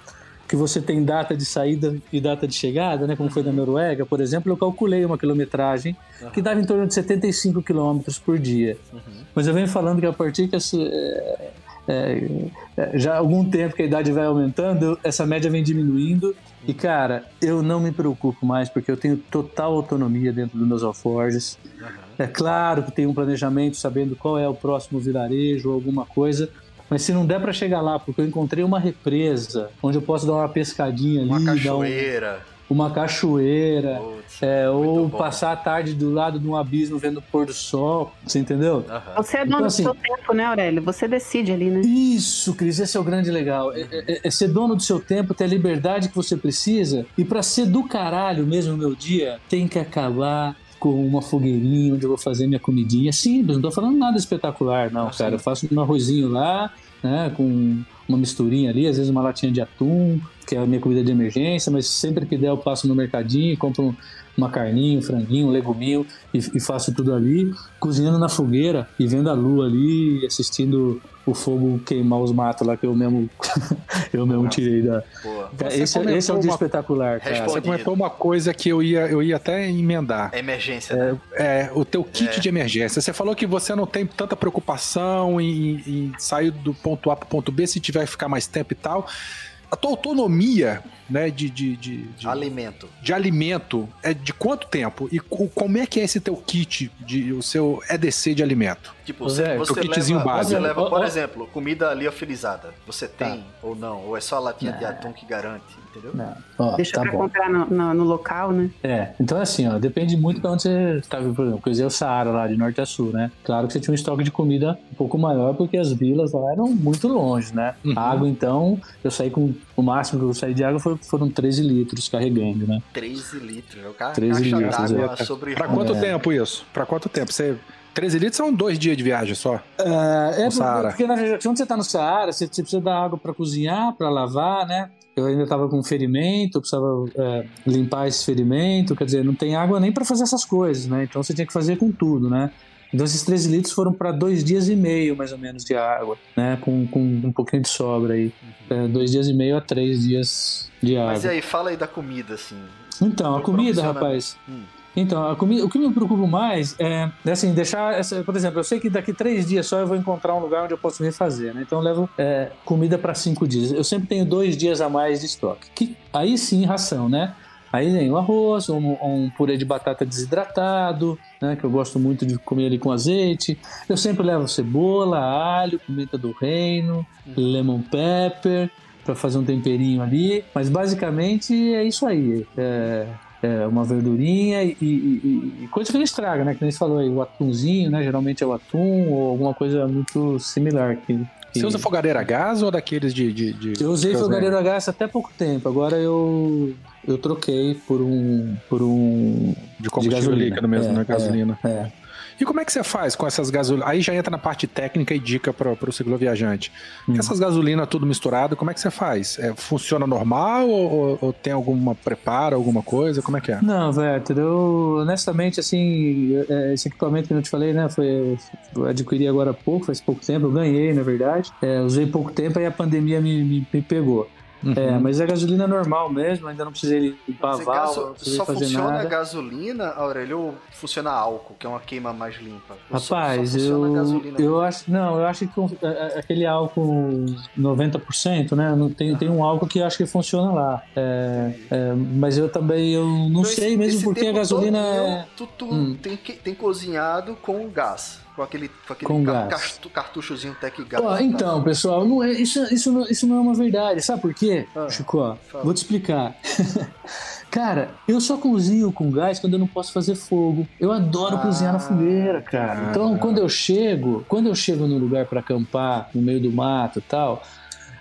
que você tem data de saída e data de chegada, né? Como foi na Noruega, por exemplo, eu calculei uma quilometragem uhum. que dava em torno de 75 quilômetros por dia. Uhum. Mas eu venho falando que a partir que essa, é, é, é, já há algum tempo que a idade vai aumentando, essa média vem diminuindo. E, cara, eu não me preocupo mais porque eu tenho total autonomia dentro dos meus alforjes. Uhum. É claro que tem um planejamento sabendo qual é o próximo vilarejo ou alguma coisa, mas se não der para chegar lá, porque eu encontrei uma represa onde eu posso dar uma pescadinha ali, uma cachoeira. Um, uma cachoeira, Putz, é, ou bom. passar a tarde do lado de um abismo vendo o pôr do sol, você entendeu? Uhum. Você é dono então, assim, do seu tempo, né, Aurélio? Você decide ali, né? Isso, Cris, esse é o grande legal. É, é, é ser dono do seu tempo, ter a liberdade que você precisa, e para ser do caralho mesmo no meu dia, tem que acabar com uma fogueirinha onde eu vou fazer minha comidinha. Simples, não tô falando nada espetacular, não, ah, cara. Sim. Eu faço um arrozinho lá, né, com uma misturinha ali, às vezes uma latinha de atum, que é a minha comida de emergência, mas sempre que der eu passo no mercadinho, compro uma carninha, um franguinho, um leguminho e, e, faço tudo ali, cozinhando na fogueira e vendo a lua ali, assistindo o fogo queimar os matos lá que eu mesmo eu mesmo tirei da. Esse, esse, é um dia uma... espetacular, cara. Você comentou uma coisa que eu ia, eu ia até emendar. Emergência, é, né? É, o teu kit é. de emergência. Você falou que você não tem tanta preocupação em, em sair do ponto A para o ponto B se tiver que ficar mais tempo e tal a tua autonomia né, de, de, de, de, alimento. De alimento é de quanto tempo? E como é que é esse teu kit, de, o seu EDC de alimento? Tipo, você, é, você, leva, básico. você leva, por exemplo, comida liofilizada. Você tá. tem tá. ou não? Ou é só a latinha não. de atum que garante? Entendeu? Ó, Deixa tá pra bom. comprar no, no, no, local, né? É, então é assim, ó, depende muito de onde você tá, por exemplo, eu o Saara lá de norte a sul, né? Claro que você tinha um estoque de comida um pouco maior porque as vilas lá eram muito longe, né? Uhum. água, então, eu saí com o máximo que eu saí de água foi, foram 13 litros carregando, né? 13 litros, é o cara 13 litros. É. Sobre... Pra quanto é. tempo isso? Pra quanto tempo? Você 13 litros são dois dias de viagem só. É, é porque, porque na quando você tá no Saara, você, você precisa dar água para cozinhar, para lavar, né? Eu ainda estava com ferimento, precisava é, limpar esse ferimento, quer dizer, não tem água nem para fazer essas coisas, né? Então você tinha que fazer com tudo, né? Então esses 13 litros foram para dois dias e meio, mais ou menos, de água, né? Com, com um pouquinho de sobra aí. Uhum. É, dois dias e meio a três dias de água. Mas e aí, fala aí da comida, assim. Então, a comida, rapaz. Hum. Então, comida, o que me preocupa mais é, é, assim, deixar essa, por exemplo, eu sei que daqui três dias só eu vou encontrar um lugar onde eu posso refazer, né? Então eu levo é, comida para cinco dias. Eu sempre tenho dois dias a mais de estoque. Que, aí sim, ração, né? Aí vem o arroz, um, um, purê de batata desidratado, né, que eu gosto muito de comer ali com azeite. Eu sempre levo cebola, alho, pimenta do reino, uhum. lemon pepper para fazer um temperinho ali. Mas basicamente é isso aí. É, é, uma verdurinha e, e, e, coisa que não estraga, né? Que nem você falou aí, o atumzinho, né? Geralmente é o atum ou alguma coisa muito similar. Que, que... Você usa fogareira a gás ou daqueles de. de, de eu usei fogareira a gás até pouco tempo. Agora eu eu troquei por um por um de combustível de líquido mesmo, é, né? Gasolina. É, é. E como é que você faz com essas gasolinas? Aí já entra na parte técnica e dica para o cicloviajante. Hum. Essas gasolinas tudo misturado, como é que você faz? É, funciona normal ou, ou, tem alguma preparo, alguma coisa? Como é que é? Não, Werther, eu honestamente, assim, é, esse equipamento que eu te falei, né, foi, eu adquiri agora há pouco, faz pouco tempo, eu ganhei, na verdade. É, usei pouco tempo e a pandemia me, me, me pegou. Uhum. É, mas é gasolina normal mesmo, ainda não precisei limpar a válvula, Só fazer funciona nada. gasolina, Aurélio, ou funciona álcool, que é uma queima mais limpa? Rapaz, só, só eu, eu acho, não, eu acho que aquele álcool 90%, né, tem, tem um álcool que eu acho que funciona lá. É, é, mas eu também eu não então, sei esse, mesmo esse porque a gasolina... É- tu, tu hum. tem, tem cozinhado com gás com aquele, com aquele com ca cartuchozinho Tech Gas. Oh, então, pessoal, não é, isso, isso, não, isso não é uma verdade. Sabe por quê, ah, Chico? Fala. Vou te explicar. Cara, eu só cozinho com gás quando eu não posso fazer fogo. Eu adoro ah, cozinhar na fogueira, cara. Então, ah, quando eu chego, quando eu chego num lugar para acampar, no meio do mato e tal,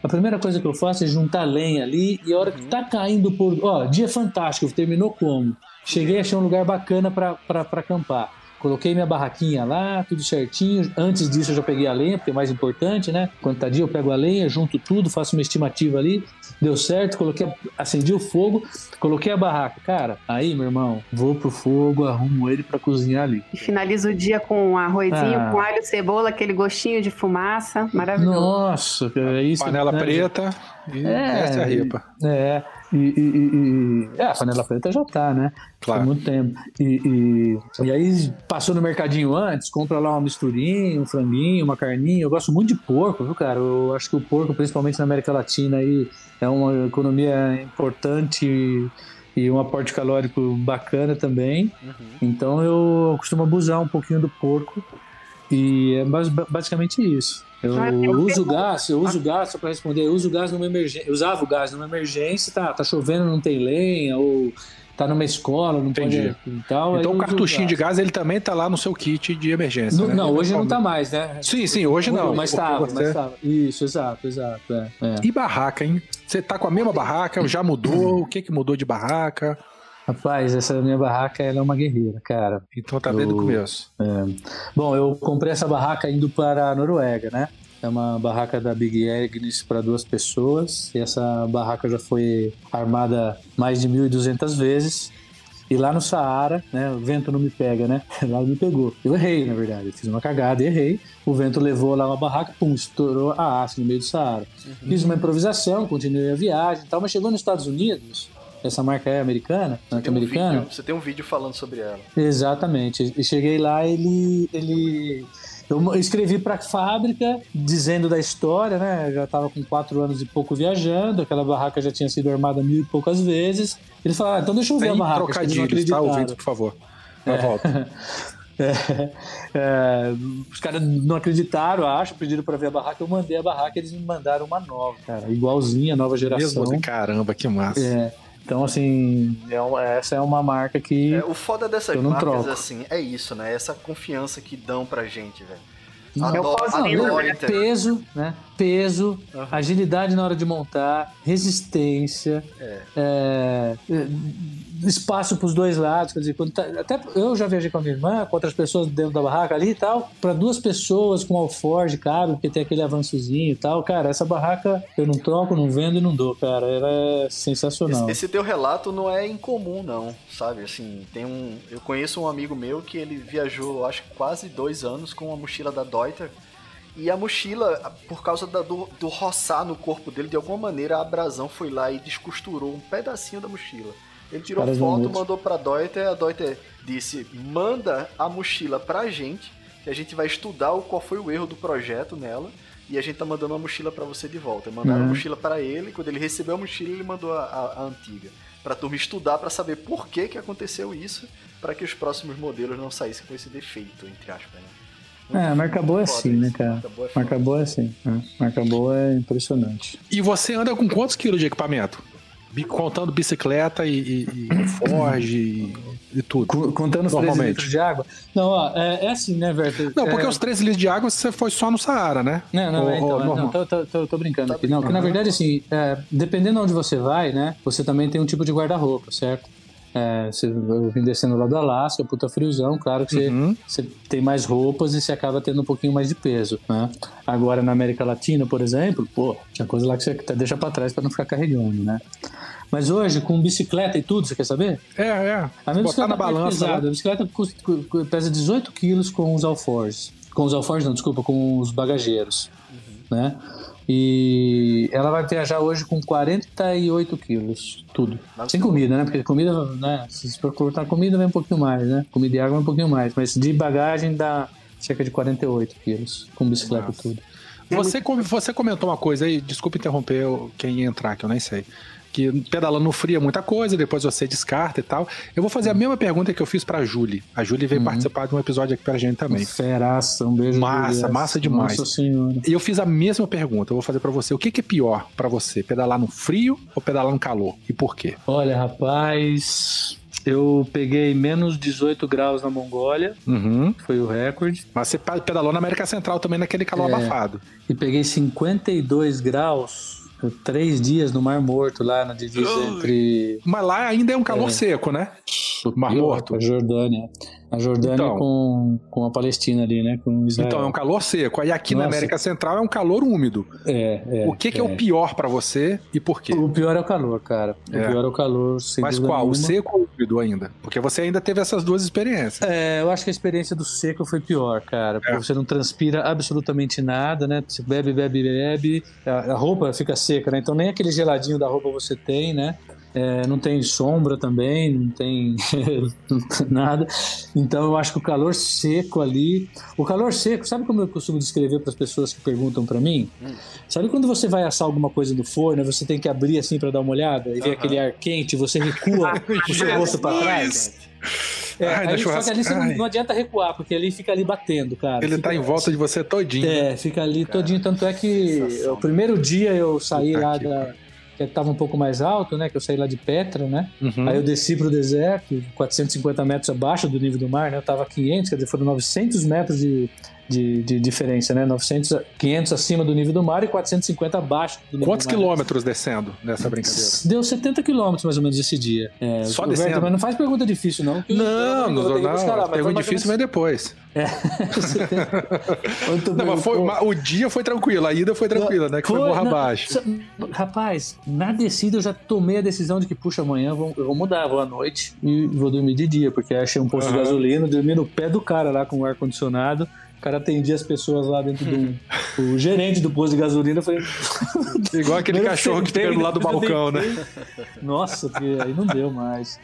a primeira coisa que eu faço é juntar lenha ali e a hora uhum. que tá caindo por. Ó, dia fantástico, terminou como? Cheguei, achei um lugar bacana para acampar. Coloquei minha barraquinha lá, tudo certinho. Antes disso eu já peguei a lenha, porque é mais importante, né? Quando tá dia eu pego a lenha, junto tudo, faço uma estimativa ali. Deu certo, coloquei, acendi o fogo, coloquei a barraca. Cara, aí, meu irmão, vou pro fogo, arrumo ele para cozinhar ali. E finaliza o dia com um arrozinho, ah. com alho, cebola, aquele gostinho de fumaça, maravilhoso. Nossa, é isso. Panela né? preta e é, essa é a ripa. É, e, e, e, é, a panela preta já tá, né? Claro. Há muito tempo. E, e, e, aí passou no mercadinho antes, compra lá uma misturinha, um franguinho, uma carninha. Eu gosto muito de porco, viu, cara? Eu acho que o porco, principalmente na América Latina, aí, é uma economia importante e um aporte calórico bacana também. Uhum. Então eu costumo abusar um pouquinho do porco. E é basicamente isso. Eu uso gás, eu uso gás, só para responder, eu uso gás numa emergência, usava o gás numa emergência, tá, tá chovendo, não tem lenha, ou tá numa escola, não Entendi. pode. Tal, então o cartuchinho de gás ele também tá lá no seu kit de emergência. No, né? Não, hoje não tá mais, né? Sim, sim, hoje não. Mas tava, mas tava. Isso, exato, exato. É, é. E barraca, hein? Você tá com a mesma barraca? Já mudou? o que que mudou de barraca? Rapaz, essa minha barraca ela é uma guerreira, cara. Então tá desde o começo. É. Bom, eu comprei essa barraca indo para a Noruega, né? É uma barraca da Big Agnes para duas pessoas. E essa barraca já foi armada mais de 1.200 vezes. E lá no Saara, né, o vento não me pega, né? Lá me pegou. Eu errei, na verdade. Eu fiz uma cagada e errei. O vento levou lá uma barraca, pum, estourou a haste no meio do Saara. Uhum. Fiz uma improvisação, continuei a viagem e tal, mas chegou nos Estados Unidos, essa marca é americana, norte-americana. Um você tem um vídeo falando sobre ela. Exatamente. E cheguei lá, ele, ele eu escrevi para a fábrica dizendo da história, né? Eu já estava com quatro anos e pouco viajando, aquela barraca já tinha sido armada mil e poucas vezes. Eles falaram, ah, então deixa eu ver Sem a barraca. Trocadilhos, tá ouvindo, por favor. Na é. volta. É, é, os caras não acreditaram, acho, pediram para ver a barraca, eu mandei a barraca, eles me mandaram uma nova, cara, igualzinha, nova geração. Mesmo, caramba, que massa. É, então, assim, é uma, essa é uma marca que. É, o foda dessas marcas, troco. assim, é isso, né? Essa confiança que dão pra gente, velho. Adoro, é peso, né? Peso, uhum. agilidade na hora de montar, resistência, é. É, espaço para os dois lados. Quer dizer, tá, até eu já viajei com a minha irmã, com outras pessoas dentro da barraca ali e tal, para duas pessoas com alforge, cabe, porque tem aquele avançozinho e tal. Cara, essa barraca eu não troco, não vendo e não dou, cara. Ela é sensacional. Esse, esse teu relato não é incomum, não, sabe? Assim, tem um. Eu conheço um amigo meu que ele viajou, acho que quase dois anos com a mochila da Deuter. E a mochila, por causa da, do, do roçar no corpo dele, de alguma maneira a abrasão foi lá e descosturou um pedacinho da mochila. Ele tirou Caras foto, mandou pra Deuter, a Deuter disse, manda a mochila pra gente, que a gente vai estudar o, qual foi o erro do projeto nela, e a gente tá mandando a mochila para você de volta. Mandaram uhum. a mochila para ele, quando ele recebeu a mochila, ele mandou a, a, a antiga. Pra turma estudar, para saber por que que aconteceu isso, para que os próximos modelos não saíssem com esse defeito, entre aspas, né? É, marca boa é assim, né, cara? Marca boa é, marca boa é assim. Né? Marca boa é impressionante. E você anda com quantos quilos de equipamento? Contando bicicleta e, e, e Forge e, e, tudo. Contando os 3 litros de água? Não, ó, é, é assim, né, Verto? Não, porque é... os 3 litros de água você foi só no Saara, né? Não, não, é, então, não tô, tô, tô, tô, brincando tá aqui. Não, porque na verdade, assim, é, dependendo de onde você vai, né, você também tem um tipo de guarda-roupa, certo? É, você, eu vim descendo lá do Alasca, puta friozão, claro que você, uhum. você, tem mais roupas e você acaba tendo um pouquinho mais de peso, né? Agora na América Latina, por exemplo, pô, tinha coisa lá que você deixa para trás para não ficar carregando, né? Mas hoje, com bicicleta e tudo, você quer saber? É, é. A minha bicicleta é balança, pesada. Né? A bicicleta pesa 18 quilos com os alforjes. Com os alforjes, não, desculpa, com os bagageiros. Uhum. Né? E ela vai viajar hoje com 48 quilos, tudo. Nossa. Sem comida, né? Porque comida, né? Se você cortar comida, vem um pouquinho mais, né? Comida e água vem um pouquinho mais. Mas de bagagem dá cerca de 48 quilos, com bicicleta e tudo. Você, você comentou uma coisa aí, desculpa interromper quem ia entrar, que eu nem sei que pedalando no frio é muita coisa, depois você descarta e tal. Eu vou fazer a mesma pergunta que eu fiz pra Julie. A Julie veio uhum. participar de um episódio aqui pra gente também. Feraça, um beijo. Massa, massa demais. Nossa senhora. E eu fiz a mesma pergunta, eu vou fazer para você. O que, que é pior para você, pedalar no frio ou pedalar no calor? E por quê? Olha, rapaz, eu peguei menos 18 graus na Mongólia, uhum. foi o recorde. Mas você pedalou na América Central também naquele calor é, abafado. E peguei 52 graus três dias no Mar Morto, lá na divisa entre. Mas lá ainda é um calor é, seco, né? Mar Morto. A Jordânia. A Jordânia Então. com, com a Palestina ali, né? Com Israel. Então, é um calor seco. Aí aqui na Nossa. América Central é um calor úmido. É, é, o que, que é. é. o pior pra você e por quê? O pior é o calor, cara. O É. pior é o calor, Mas qual? O nenhuma. seco ou o úmido ainda? Porque você ainda teve essas duas experiências. É, eu acho que a experiência do seco foi pior, cara. Porque É. você não transpira absolutamente nada, né? Você bebe, bebe, bebe. A, a roupa fica seca, né? Então nem aquele geladinho da roupa você tem, né? É, não tem sombra também, não tem, nada. Então eu acho que o calor seco ali. O calor seco, sabe como eu costumo descrever para as pessoas que perguntam para mim? Sabe quando você vai assar alguma coisa no forno, você tem que abrir assim para dar uma olhada e ver aquele ar quente, você recua o seu rosto para trás? É, Ai, aí, só que ali você não, não adianta recuar, porque ali fica ali batendo, cara. Ele Fica- tá em volta de você todinho. É, fica ali todinho. Tanto é que o primeiro dia eu saí lá que da. Que tava um pouco mais alto, né? Que eu saí lá de Petra, né? Uhum. Aí eu desci pro deserto, 450 metros abaixo do nível do mar, né? Eu tava a 500, quer dizer, foram 900 metros de, de, de diferença, né? 900, a- 500 acima do nível do mar e 450 abaixo do nível Quantos do mar. quilômetros descendo nessa brincadeira? Deu 70 quilômetros mais ou menos esse dia. É, Só Roberto, descendo? Mas não faz pergunta difícil, não. Não, não, lá, não. mas foi Pergunta difícil vem depois. Não, mas foi, foi- mas o dia foi tranquilo, a ida foi tranquila, né? Que foi, morra não, abaixo. Rapaz, na descida eu já tomei a decisão de que, puxa, amanhã eu vou, eu vou mudar, vou à noite e vou dormir de dia, porque achei um posto de Aham. gasolina, dormi no pé do cara lá com o ar-condicionado. O cara atendia as pessoas lá dentro do. o gerente do posto de gasolina. Falei, Igual aquele cachorro que fica do lado do balcão, né? Nossa, aí não deu mais.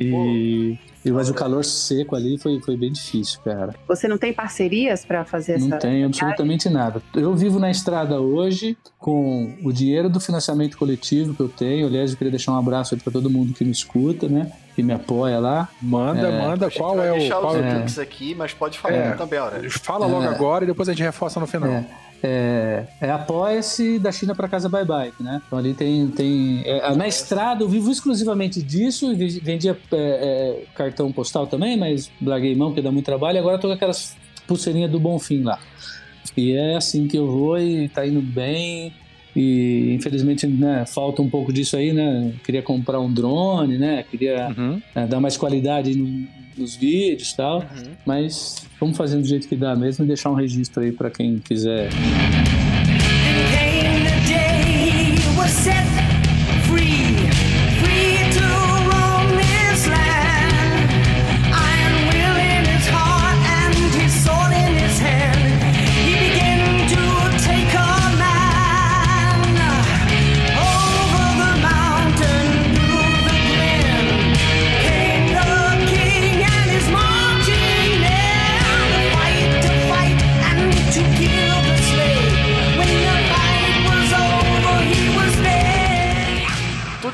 E, e- mas o calor seco ali foi, foi bem difícil, cara. Você não tem parcerias para fazer essa. Não tem absolutamente nada. Eu vivo na estrada hoje com o dinheiro do financiamento coletivo que eu tenho. Aliás, eu queria deixar um abraço para todo mundo que me escuta, né? Que me apoia lá. Manda, É. manda. Gente Qual é o. deixar qual- os é? links aqui, mas pode falar É. também, Aurélio. Fala logo É. agora e depois a gente reforça no final. É, é, é apoia-se da China para casa bye bye, né? Então ali tem. tem é, na estrada eu vivo exclusivamente disso, e vendia é, é, cartão postal também, mas larguei mão porque dá muito trabalho. Agora tô com aquelas pulseirinhas do Bonfim lá. E é assim que eu vou e tá indo bem. E infelizmente né, falta um pouco disso aí, né? Queria comprar um drone, né? Queria Uhum. é, dar mais qualidade no- nos vídeos e tal. Uhum. Mas vamos fazendo do jeito que dá mesmo e deixar um registro aí para quem quiser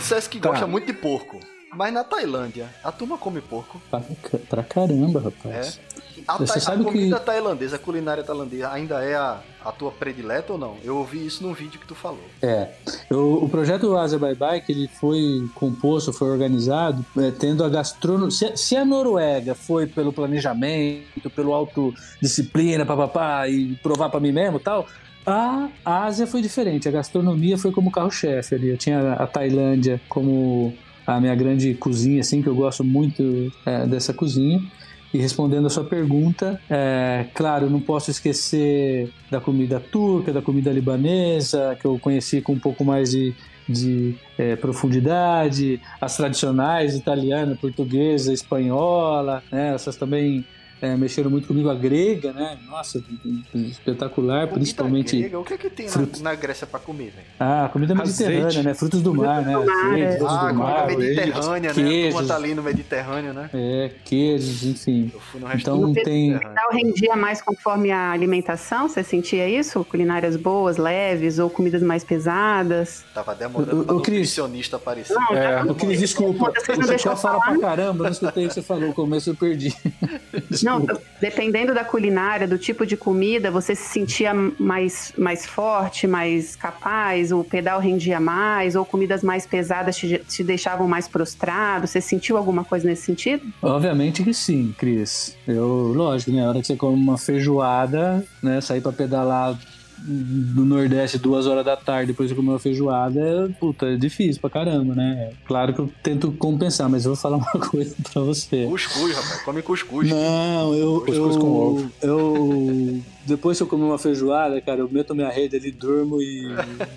dissesse que Tá. gosta muito de porco. Mas na Tailândia, a turma come porco. pra, pra caramba, rapaz. A, Você ta- a sabe que- comida tailandesa, a culinária tailandesa, ainda é a, a tua predileta ou não? Eu ouvi isso num vídeo que tu falou. É. Eu- o projeto Asia Bye Bye, que ele foi composto, foi organizado, é, tendo a gastronomia. Se, se a Noruega foi pelo planejamento, pelo autodisciplina, papapá, e provar pra mim mesmo e tal. A Ásia foi diferente, a gastronomia foi como carro-chefe ali. Eu tinha a Tailândia como a minha grande cozinha, assim, que eu gosto muito é, dessa cozinha. E respondendo a sua pergunta, é, claro, não posso esquecer da comida turca, da comida libanesa, que eu conheci com um pouco mais de, de é, profundidade, as tradicionais, italiana, portuguesa, espanhola, né, essas também é, mexeram muito comigo, a grega, né? Nossa, espetacular, Comida principalmente grega, o que é que tem na, frutos. na Grécia pra comer, velho? ah, comida mediterrânea, Azeite. né? Frutos do mar, né? do mar, Azeite, é. frutos Ah, do comida mar, mediterrânea, né? Queijos. turma tá ali no Mediterrâneo, né? é, queijos, enfim. Eu fui no Então tem. Então rendia mais conforme a alimentação? Você sentia isso? Culinárias boas, leves ou comidas mais pesadas? Tava demorando O- o nutricionista aparecer. Não, É, Ô, Cris, desculpa. Você não Você deixou falar pra caramba, eu não escutei o que você falou. No começo eu perdi. Não, dependendo da culinária, do tipo de comida, você se sentia mais, mais forte, mais capaz, o pedal rendia mais, ou comidas mais pesadas te, te deixavam mais prostrado? Você sentiu alguma coisa nesse sentido? Obviamente que sim, Cris. Eu, lógico, né? A hora que você come uma feijoada, né? Sair pra pedalar no Nordeste duas horas da tarde depois de comer uma feijoada, é, puta, é difícil pra caramba, né? Claro que eu tento compensar, mas eu vou falar uma coisa pra você. Cuscuz, rapaz. Come cuscuz. Não, eu. Cuscuz eu, com ovo. Eu. Depois que eu comer uma feijoada, cara, eu meto minha rede ali, durmo e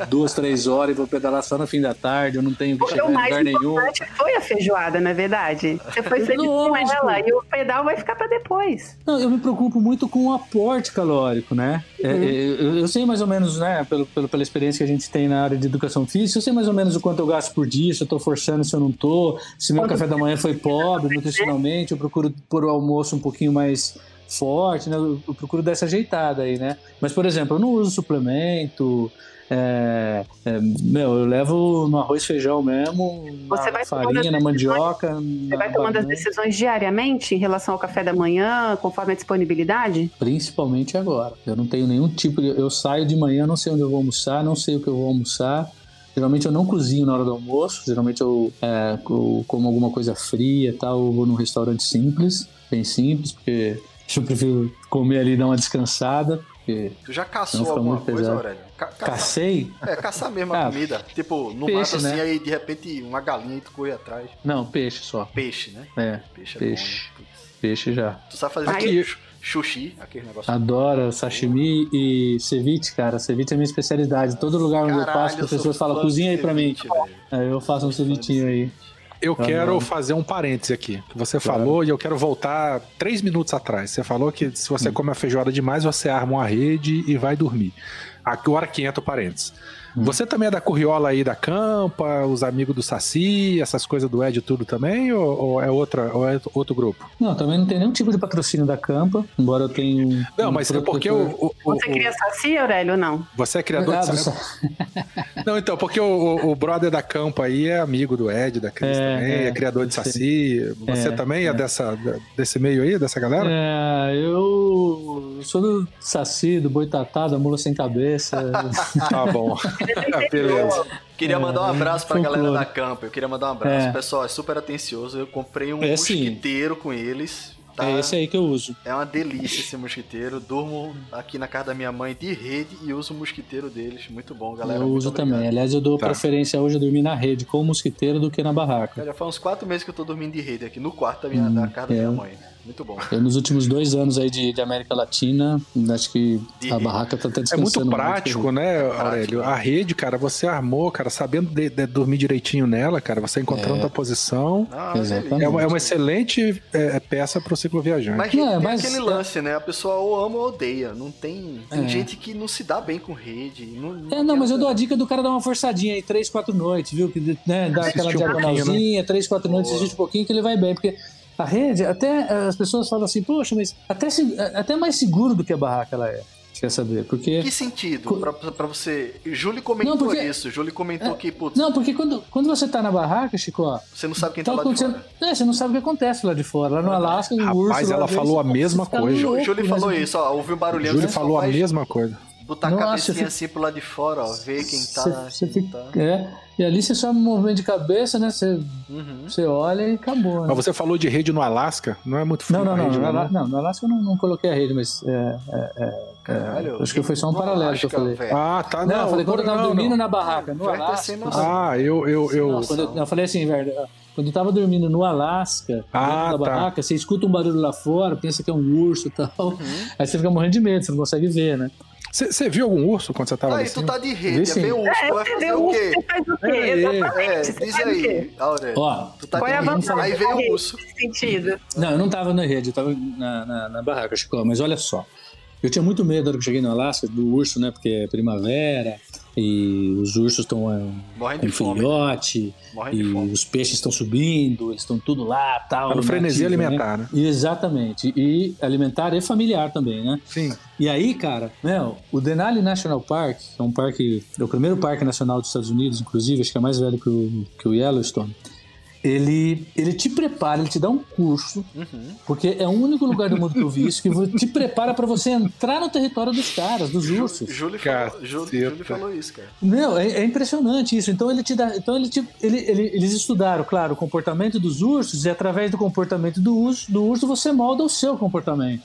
duas, três horas e vou pedalar só no fim da tarde. Eu não tenho que Porque chegar o em mais lugar nenhum. importante foi a feijoada, não é verdade? Você foi feliz com ela e o pedal vai ficar pra depois. Não, eu me preocupo muito com o aporte calórico, né? É, Uhum. é, eu, eu sei mais ou menos, né, pelo, pelo- pela experiência que a gente tem na área de educação física, eu sei mais ou menos o quanto eu gasto por dia, se eu tô forçando, se eu não tô, se meu Quanto café da manhã foi pobre nutricionalmente, eu procuro pôr o almoço um pouquinho mais forte, né? Eu, eu procuro dar essa ajeitada aí, né? Mas, por exemplo, eu não uso suplemento. é, é, meu, eu levo no arroz feijão mesmo, Você na farinha, na mandioca. Você vai tomando as decisões diariamente em relação ao café da manhã, conforme a disponibilidade? Principalmente agora. Eu não tenho nenhum tipo de. Eu saio de manhã, não sei onde eu vou almoçar, não sei o que eu vou almoçar. Geralmente eu não cozinho na hora do almoço. Geralmente eu, é, eu como alguma coisa fria e tal. Eu vou num restaurante simples, bem simples, porque eu prefiro comer ali e dar uma descansada. Porque Tu já caçou alguma muito coisa, pesado. Aurélio? Ca caçar. cacei? É, caçar mesmo a Ah, comida. Tipo, no peixe, mato assim, né? aí de repente uma galinha e tu corre atrás. Não, peixe só. Peixe, né? É, Peixe é Peixe. bom, né? Peixe já. Tu sabe fazer aquele sushi, aquele negócio. Adoro sashimi e ceviche, cara. Ceviche é minha especialidade. Todo lugar onde eu passo, Caralho, as pessoas falam, cozinha aí pra mim. ceviche, velho. Aí eu faço um cevitinho aí. Eu quero fazer um parêntese aqui. Que você falou e eu quero voltar três minutos atrás. Você falou que se Hum. você come a feijoada demais, você arma uma rede e vai dormir. Agora que entra o parêntese. Hum. Você também é da Curriola aí da Campa, os amigos do Saci, essas coisas do Ed tudo também? Ou, ou é outra, ou é outro grupo? Não, também não tem nenhum tipo de patrocínio da Campa, embora eu tenha um. Não, um mas é porque o, o- o- Você cria saci, Aurélio, ou não? você é criador Ah, de Saci. sa- Não, então, porque o, o- o brother da Campa aí é amigo do Ed, da Cris É, também, é, é, criador de. Saci. Você É, também é, é. dessa, desse meio aí, dessa galera? É, eu eu sou do Saci, do Boitatá, da Mula Sem Cabeça. Tá bom. Beleza. Queria mandar um abraço pra folclore. galera da Campa. Eu queria mandar um abraço. É. O pessoal é super atencioso. Eu comprei um É, mosquiteiro com eles. Tá? É esse aí que eu uso. É uma delícia esse mosquiteiro. Durmo aqui na casa da minha mãe de rede e uso o mosquiteiro deles. Muito bom, galera. eu Muito uso obrigado. também. Aliás, eu dou Tá. preferência hoje a dormir na rede com o mosquiteiro do que na barraca. Já faz uns quatro meses que eu tô dormindo de rede aqui no quarto da, minha, da casa da é. minha mãe. Muito bom. Eu, nos últimos dois anos aí de, de América Latina, acho que De a rede. barraca tá até É descansando. muito prático, né, prático. Aurélio? A rede, cara, você armou, cara, sabendo de, de dormir direitinho nela, cara, você encontrando É. a posição. Não, é uma. É uma, é excelente é, peça pro ciclo viajante. Mas Não, tem mas- aquele lance, né? A pessoa ou ama ou odeia. Não tem. Tem É. gente que não se dá bem com rede. Não, É, não, mas eu dou a dica do cara dar uma forçadinha aí, três, quatro noites, viu? Que né, dá aquela um pouquinho, diagonalzinha, três, quatro noites, assiste um pouquinho que ele vai bem. Porque a rede, até eh, as pessoas falam assim, poxa, mas até, se- até mais seguro do que a barraca ela é. Quer saber? Porque. Que sentido? Co- Pra, pra você. Júlio comentou Não, porque- isso. Júlio comentou que, putz, Não, porque quando, quando você tá na barraca, Chico, ó, você não sabe quem tá tá lá de acontecendo. fora. É, você não sabe o que acontece lá de fora. Lá no Alasca, o urso. Rapaz, lá ela falou a mesma fica coisa. louco, Júlio né? falou isso, ó. Ouviu um barulhinho. Júlio falou a mesma coisa. Botar a Nossa, cabecinha fica- assim pro lado de fora, ó. Ver quem tá. Você quem fica, tá. é, e ali você só um movimento de cabeça, né? Você, Uhum. você olha e acabou. Né? Mas você falou de rede no Alasca, não é muito frio Não, não, a não. rede No, lá, Ala- não, no Alasca eu não, não coloquei a rede, mas é, é, é, Caralho. acho que foi só um paralelo que eu falei. velho. Ah, tá, não, não. eu falei quando eu tava não, dormindo não. na barraca, no Alasca. noção. Ah, eu, eu, eu. Nossa. Quando eu, eu falei assim, velho, quando eu tava dormindo no Alasca, Ah, da tá. barraca, você escuta um barulho lá fora, pensa que é um urso e tal. Uhum. Aí você fica morrendo de medo, você não consegue ver, né? Você viu algum urso quando você tava lá Aí tu tá de rede, vem o urso, É, tu vai você fazer o quê? você faz o quê? É, Exatamente. É, diz aí? Aurélio. Ó, Tu tá Qual é a de rede, vantagem aí vem o urso. sentido? Não, eu não tava na rede, eu tava na, na, na barraca, Chico, mas olha só. Eu tinha muito medo na hora que eu cheguei no Alasca do urso, né? Porque é primavera e os ursos estão é, Morrendo em de fome. filhote Morrendo e de fome. os peixes estão subindo, eles estão tudo lá, tal. Tá no frenesi nativo, alimentar, né? Exatamente. E alimentar e familiar também, né? Sim. E aí, cara, meu, o Denali National Park, que é um parque, é o primeiro parque nacional dos Estados Unidos, inclusive, acho que é mais velho que o, que o Yellowstone. Ele, ele te prepara, ele te dá um curso, Uhum. porque é o único lugar do mundo que eu vi isso que te prepara pra você entrar no território dos caras, dos ursos. Júlio falou, Júlio, falou isso, cara. Meu, é, é impressionante isso. Então ele te dá, então ele te, ele, ele- eles estudaram, claro, o comportamento dos ursos e através do comportamento do urso, do urso você molda o seu comportamento.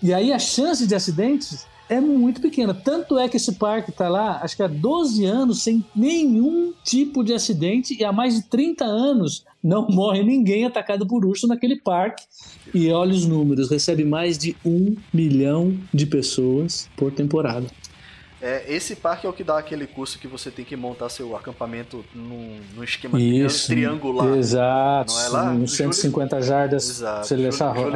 E aí a chance de acidentes é muito pequena. Tanto é que esse parque tá lá, acho que há 12 anos, sem nenhum tipo de acidente, e há mais de 30 anos não morre ninguém atacado por urso naquele parque. E olha os números, recebe mais de um milhão de pessoas por temporada. É, esse parque é o que dá aquele curso que você tem que montar seu acampamento num, num esquema Isso, triangular. Exato, Não é lá? uns O Júlio- 150 jardas, Exato, você Júlio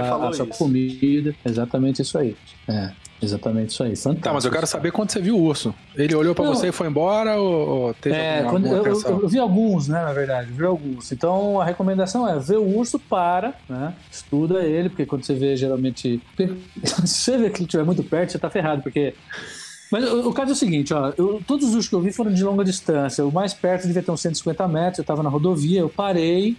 a, a sua comida, exatamente isso aí. É, exatamente isso aí, fantástico. Tá, mas eu quero saber quando você viu o urso. Ele olhou pra Não. você e foi embora ou, ou teve É, alguma, quando eu, alguma eu- atenção? eu vi alguns, né, na verdade, vi alguns. Então a recomendação é ver o urso para, né? Estuda ele, porque quando você vê geralmente. Se você vê que ele estiver muito perto, você tá ferrado, porque. Mas o, o caso é o seguinte, ó, eu- todos os que eu vi foram de longa distância. O mais perto devia ter uns 150 metros, eu tava na rodovia, eu parei,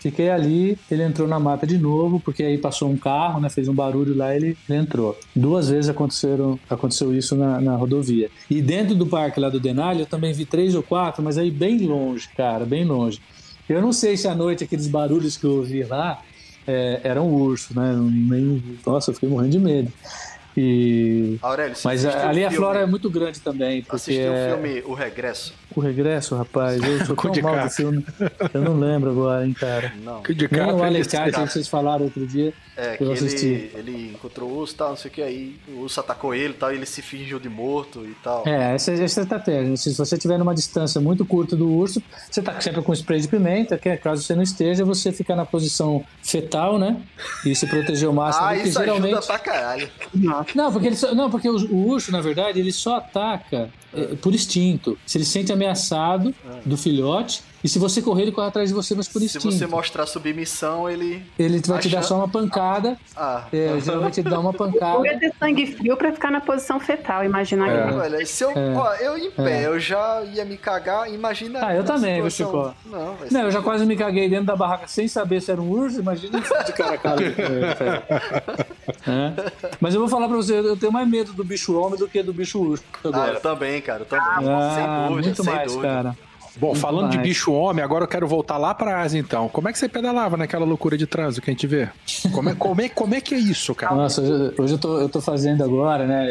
fiquei ali, ele entrou na mata de novo, porque aí passou um carro, né? Fez um barulho lá, ele, ele entrou. Duas vezes aconteceram, aconteceu isso na, na rodovia. E dentro do parque lá do Denali, eu também vi três ou quatro, mas aí bem longe, cara, bem longe. Eu não sei se à noite aqueles barulhos que eu ouvi lá é, eram urso, né? Nem, nossa, eu fiquei morrendo de medo. E Aurélio, você mas ali o a filme- flora é muito grande também, porque Assistiu o é- filme O Regresso? o regresso, rapaz, eu sou tão mal do DiCaprio. filme, eu não lembro agora, hein, cara. Não. Que de Nem cara o Alicate que vocês falaram outro dia, É, que eu assisti. ele, ele encontrou o urso e tal, não sei o que, aí o urso atacou ele e tal, e ele se fingiu de morto e tal. É, essa é a estratégia. Se você estiver numa distância muito curta do urso, você tá sempre com spray de pimenta, que é, caso você não esteja, você fica na posição fetal, né? E se proteger o máximo, ah, porque isso geralmente... ajuda pra caralho. Não, porque, ele só- não, porque o, o urso, na verdade, ele só ataca é, por instinto. Se ele se sente ameaçado do filhote, e se você correr, ele corre atrás de você, mas por Se instinto. você mostrar submissão, ele. Ele vai te dar só uma pancada. Ah, É, geralmente ele dá uma Ou pancada. ia ter sangue frio pra ficar na posição fetal, imaginar É. que Olha, se eu, ó, eu em pé, eu já ia me cagar, imagina. Ah, eu também, viu, situação- Não, vai Não, ser- eu já quase me caguei dentro da barraca sem saber se era um urso, imagina de cara a cara. É. Mas eu vou falar pra você, eu tenho mais medo do bicho homem do que do bicho urso Ah, agora. eu também, cara, eu também. Ah, sem dúvida, muito sem mais, dúvida. cara. Bom, falando de bicho homem, agora eu quero voltar lá pra Ásia então. Como é que você pedalava naquela loucura de trânsito que a gente vê? Como é, como é, como é que é isso, cara? Nossa, hoje, hoje eu, tô, eu tô fazendo agora, né?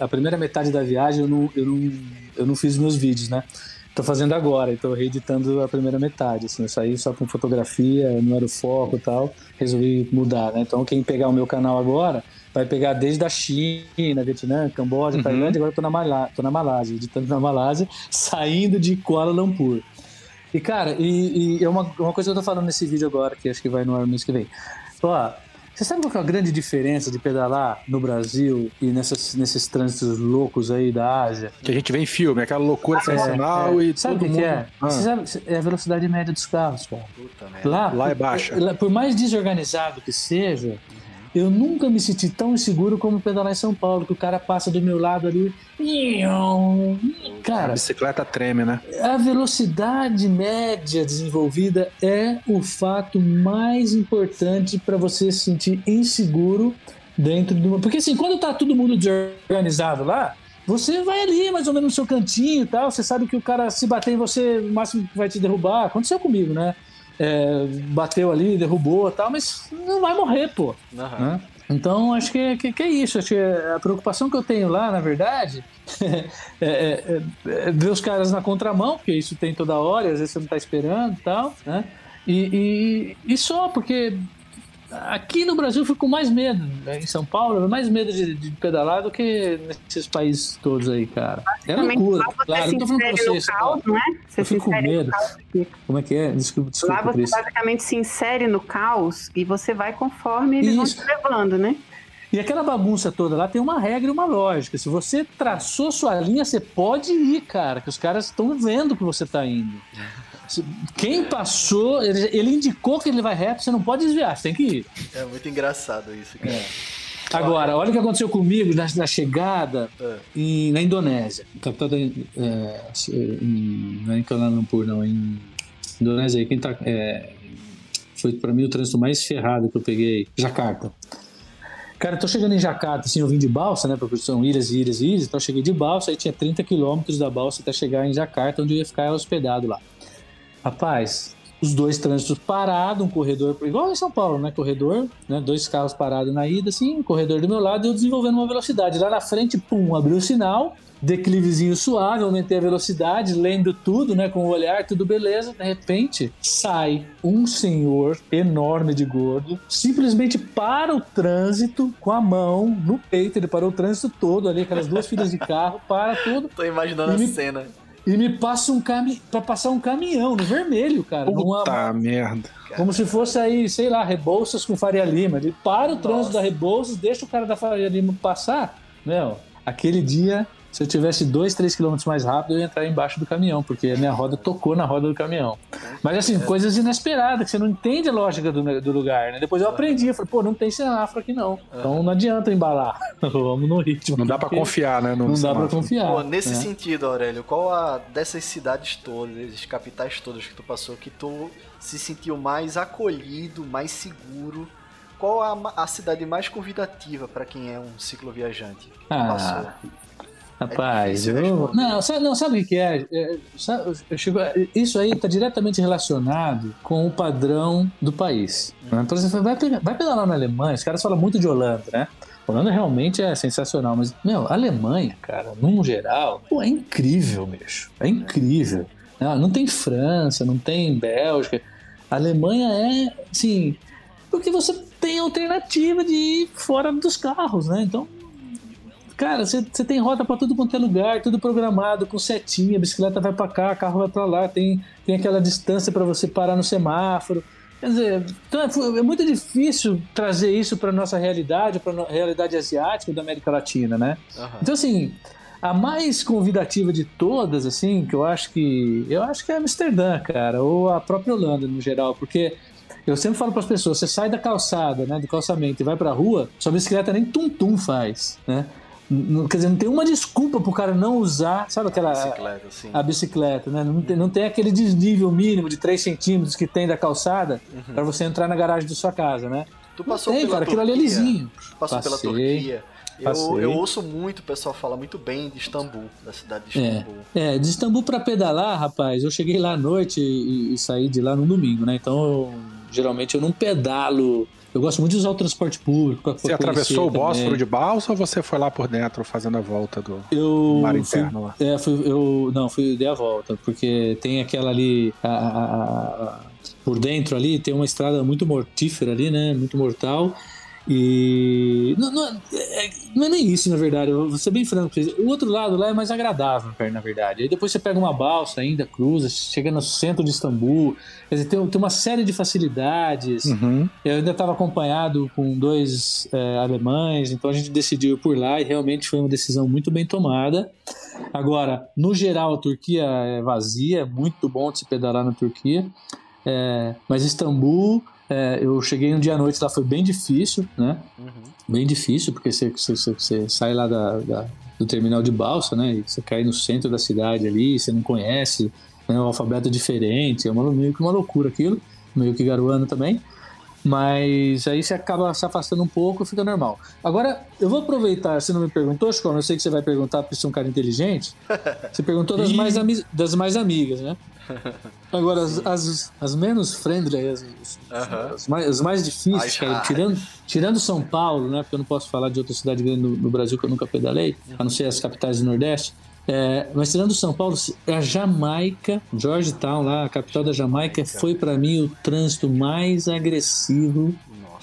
A, a primeira metade da viagem eu não, eu, não, eu não fiz meus vídeos, né? Tô fazendo agora, então reeditando a primeira metade. Assim, eu saí só com fotografia, não era o foco e tal. Resolvi mudar, né? Então quem pegar o meu canal agora vai pegar desde a China, Vietnã, Camboja, Tailândia, agora eu tô na, Malá, tô na Malásia, editando na Malásia, saindo de Kuala Lumpur. E, cara, e, e é uma, uma coisa que eu tô falando nesse vídeo agora, que acho que vai no ar mês que vem. Ó, você sabe qual que é a grande diferença de pedalar no Brasil e nessas, nesses trânsitos loucos aí da Ásia? Que a gente vê em filme, aquela loucura sem sinal e Sabe o todo que, que mundo... é? Ah, sabe, é a velocidade média dos carros, cara. Puta. Lá, Lá é baixa. lá- por mais desorganizado que seja, eu nunca me senti tão inseguro como pedalar em São Paulo, que o cara passa do meu lado ali. a Cara, bicicleta treme, né? a velocidade média desenvolvida é o fato mais importante para você se sentir inseguro dentro de uma. Porque assim, quando tá todo mundo desorganizado lá, você vai ali mais ou menos no seu cantinho e tal. Você sabe que o cara, se bater em você, o máximo que vai te derrubar. Aconteceu comigo, né? É, bateu ali, derrubou e tal, mas não vai morrer, pô Aham. né? Então, acho que, que, que é isso. Acho que a preocupação que eu tenho lá, na verdade, é, é- é ver os caras na contramão, porque isso tem toda hora, às vezes você não está esperando e tal, né? E, e, e só, porque aqui no Brasil eu fico com mais medo, né? em São Paulo, eu mais medo de, de pedalar do que nesses países todos aí, cara. É loucura, lá você claro. Não tô falando no vocês. caos, não é? Você Eu fico com medo. Como é que é? Desculpa, Lá desculpa, você Cris. basicamente se insere no caos e você vai conforme eles Isso. vão te levando, né? E aquela bagunça toda lá tem uma regra e uma lógica. Se você traçou sua linha, você pode ir, cara, que os caras estão vendo que você tá indo. Quem passou, ele, ele indicou que ele vai reto, você não pode desviar, você tem que ir. É muito engraçado isso, cara. Agora, olha o que aconteceu comigo na, na chegada É. em- na Indonésia. Capital da. É, em, não é em Kuala Lumpur, não, em Indonésia. Quem tá. é, foi pra mim o trânsito mais ferrado que eu peguei. Jacarta. Cara, eu tô chegando em Jacarta, assim, eu vim de balsa, né? Porque são ilhas e ilhas e ilhas, então eu cheguei de balsa, aí tinha 30 quilômetros da balsa até chegar em Jacarta, onde eu ia ficar hospedado lá. Rapaz, os dois trânsitos parados, um corredor, igual em São Paulo, né? Corredor, né? Dois carros parados na ida, assim, um corredor do meu lado e eu desenvolvendo uma velocidade. Lá na frente, pum, abriu o sinal, declivezinho suave, aumentei a velocidade, lendo tudo, né? Com o olhar, tudo beleza. De repente, sai um senhor enorme de gordo, simplesmente para o trânsito com a mão no peito. Ele parou o trânsito todo ali, aquelas duas filas de carro, para tudo Tô imaginando a me- cena. E me passa um caminhão para passar um caminhão no vermelho, cara. numa- Puta merda. como se fosse aí, sei lá, Rebouças com Faria Lima. Ele para o trânsito da Rebouças, deixa o cara da Faria Lima passar. Meu, aquele dia, se eu tivesse 2, 3 quilômetros mais rápido, eu ia entrar embaixo do caminhão, porque a minha roda tocou na roda do caminhão. Mas assim, coisas inesperadas, que você não entende a lógica do, do lugar, né? Depois eu aprendi, eu falei, pô, não tem semáforo aqui não. Então não adianta embalar. Vamos no ritmo. Não dá pra porque confiar, né? Não dá pra semáforo. confiar. Pô, nesse né? sentido, Aurélio, qual a dessas cidades todas, desses capitais todas que tu passou, que tu se sentiu mais acolhido, mais seguro? Qual a, a cidade mais convidativa para quem é um cicloviajante? Ah, passou? Rapaz, É difícil eu... não, sabe, não, sabe o que é? É, sabe, isso aí está diretamente relacionado com o padrão do país. né? Por exemplo, vai, pegar, vai pedalar na Alemanha, os caras falam muito de Holanda, né? Holanda realmente é sensacional, mas, meu, a Alemanha, cara, num geral, pô, é incrível, bicho. É incrível. Não, não tem França, não tem Bélgica. A Alemanha é, assim, porque você tem alternativa de ir fora dos carros, né? Então, Cara, você tem rota pra tudo quanto é lugar, tudo programado, com setinha, a bicicleta vai pra cá, carro vai pra lá, tem, tem aquela distância pra você parar no semáforo. Quer dizer, então é, é muito difícil trazer isso pra nossa realidade, pra no- realidade asiática da América Latina, né? Aham. Então, assim, a mais convidativa de todas, assim, que eu acho que. Eu acho que é Amsterdã, cara, ou a própria Holanda no geral, porque eu sempre falo para as pessoas: você sai da calçada, né, do calçamento e vai pra rua, sua bicicleta nem tum-tum faz, né? Quer dizer, não tem uma desculpa pro cara não usar, sabe aquela. Bicicleta, sim. A bicicleta, né? Não tem, não tem aquele desnível mínimo de 3 centímetros que tem da calçada Uhum. pra você entrar na garagem da sua casa, né? Tu passou tem, pela cara, aquilo ali é Turquia? lisinho. Passou pela Passei, Turquia. Eu, eu ouço muito o pessoal falar muito bem de Istambul, da cidade de É, Istambul. é, de Istambul pra pedalar, rapaz, eu cheguei lá à noite e, e saí de lá no domingo, né? Então, eu- geralmente eu não pedalo. Eu gosto muito de usar o transporte público. Você atravessou o Bósforo de balsa ou você foi lá por dentro fazendo a volta do eu mar interno lá? É, fui, eu não, fui dei a volta, porque tem aquela ali a- a- a- por dentro ali tem uma estrada muito mortífera ali, né? Muito mortal. E não, não, é, é- não é nem isso, na verdade. Eu vou ser bem franco. pra vocês. O outro lado lá é mais agradável, na verdade. Aí depois você pega uma balsa ainda, cruza, chega no centro de Istambul. Quer dizer, tem, tem uma série de facilidades. Uhum. Eu ainda estava acompanhado com dois é, alemães, então a gente decidiu ir por lá e realmente foi uma decisão muito bem tomada. Agora, no geral, a Turquia é vazia, é muito bom de se pedalar na Turquia, É, mas Istambul, é, eu cheguei um dia à noite lá, foi bem difícil, né? Uhum. Bem difícil, porque você, você- você- você sai lá da- da- do terminal de balsa, né? E você cai no centro da cidade ali, você não conhece, né? o alfabeto é diferente, é uma, meio que uma loucura aquilo, meio que garoando também. Mas aí você acaba se afastando um pouco e fica normal. Agora, eu vou aproveitar, você não me perguntou, Chico, eu sei que você vai perguntar porque você é um cara inteligente. Você perguntou das, mais, das mais amigas, né? Agora, as, as, as menos friendly, as, as mais, as mais difíceis, cara, tirando, tirando São Paulo, né? Porque eu não posso falar de outra cidade grande no, no Brasil que eu nunca pedalei, a não ser as capitais do Nordeste. É, mas tirando São Paulo, a Jamaica, Georgetown, lá, a capital da Jamaica, foi pra mim o trânsito mais agressivo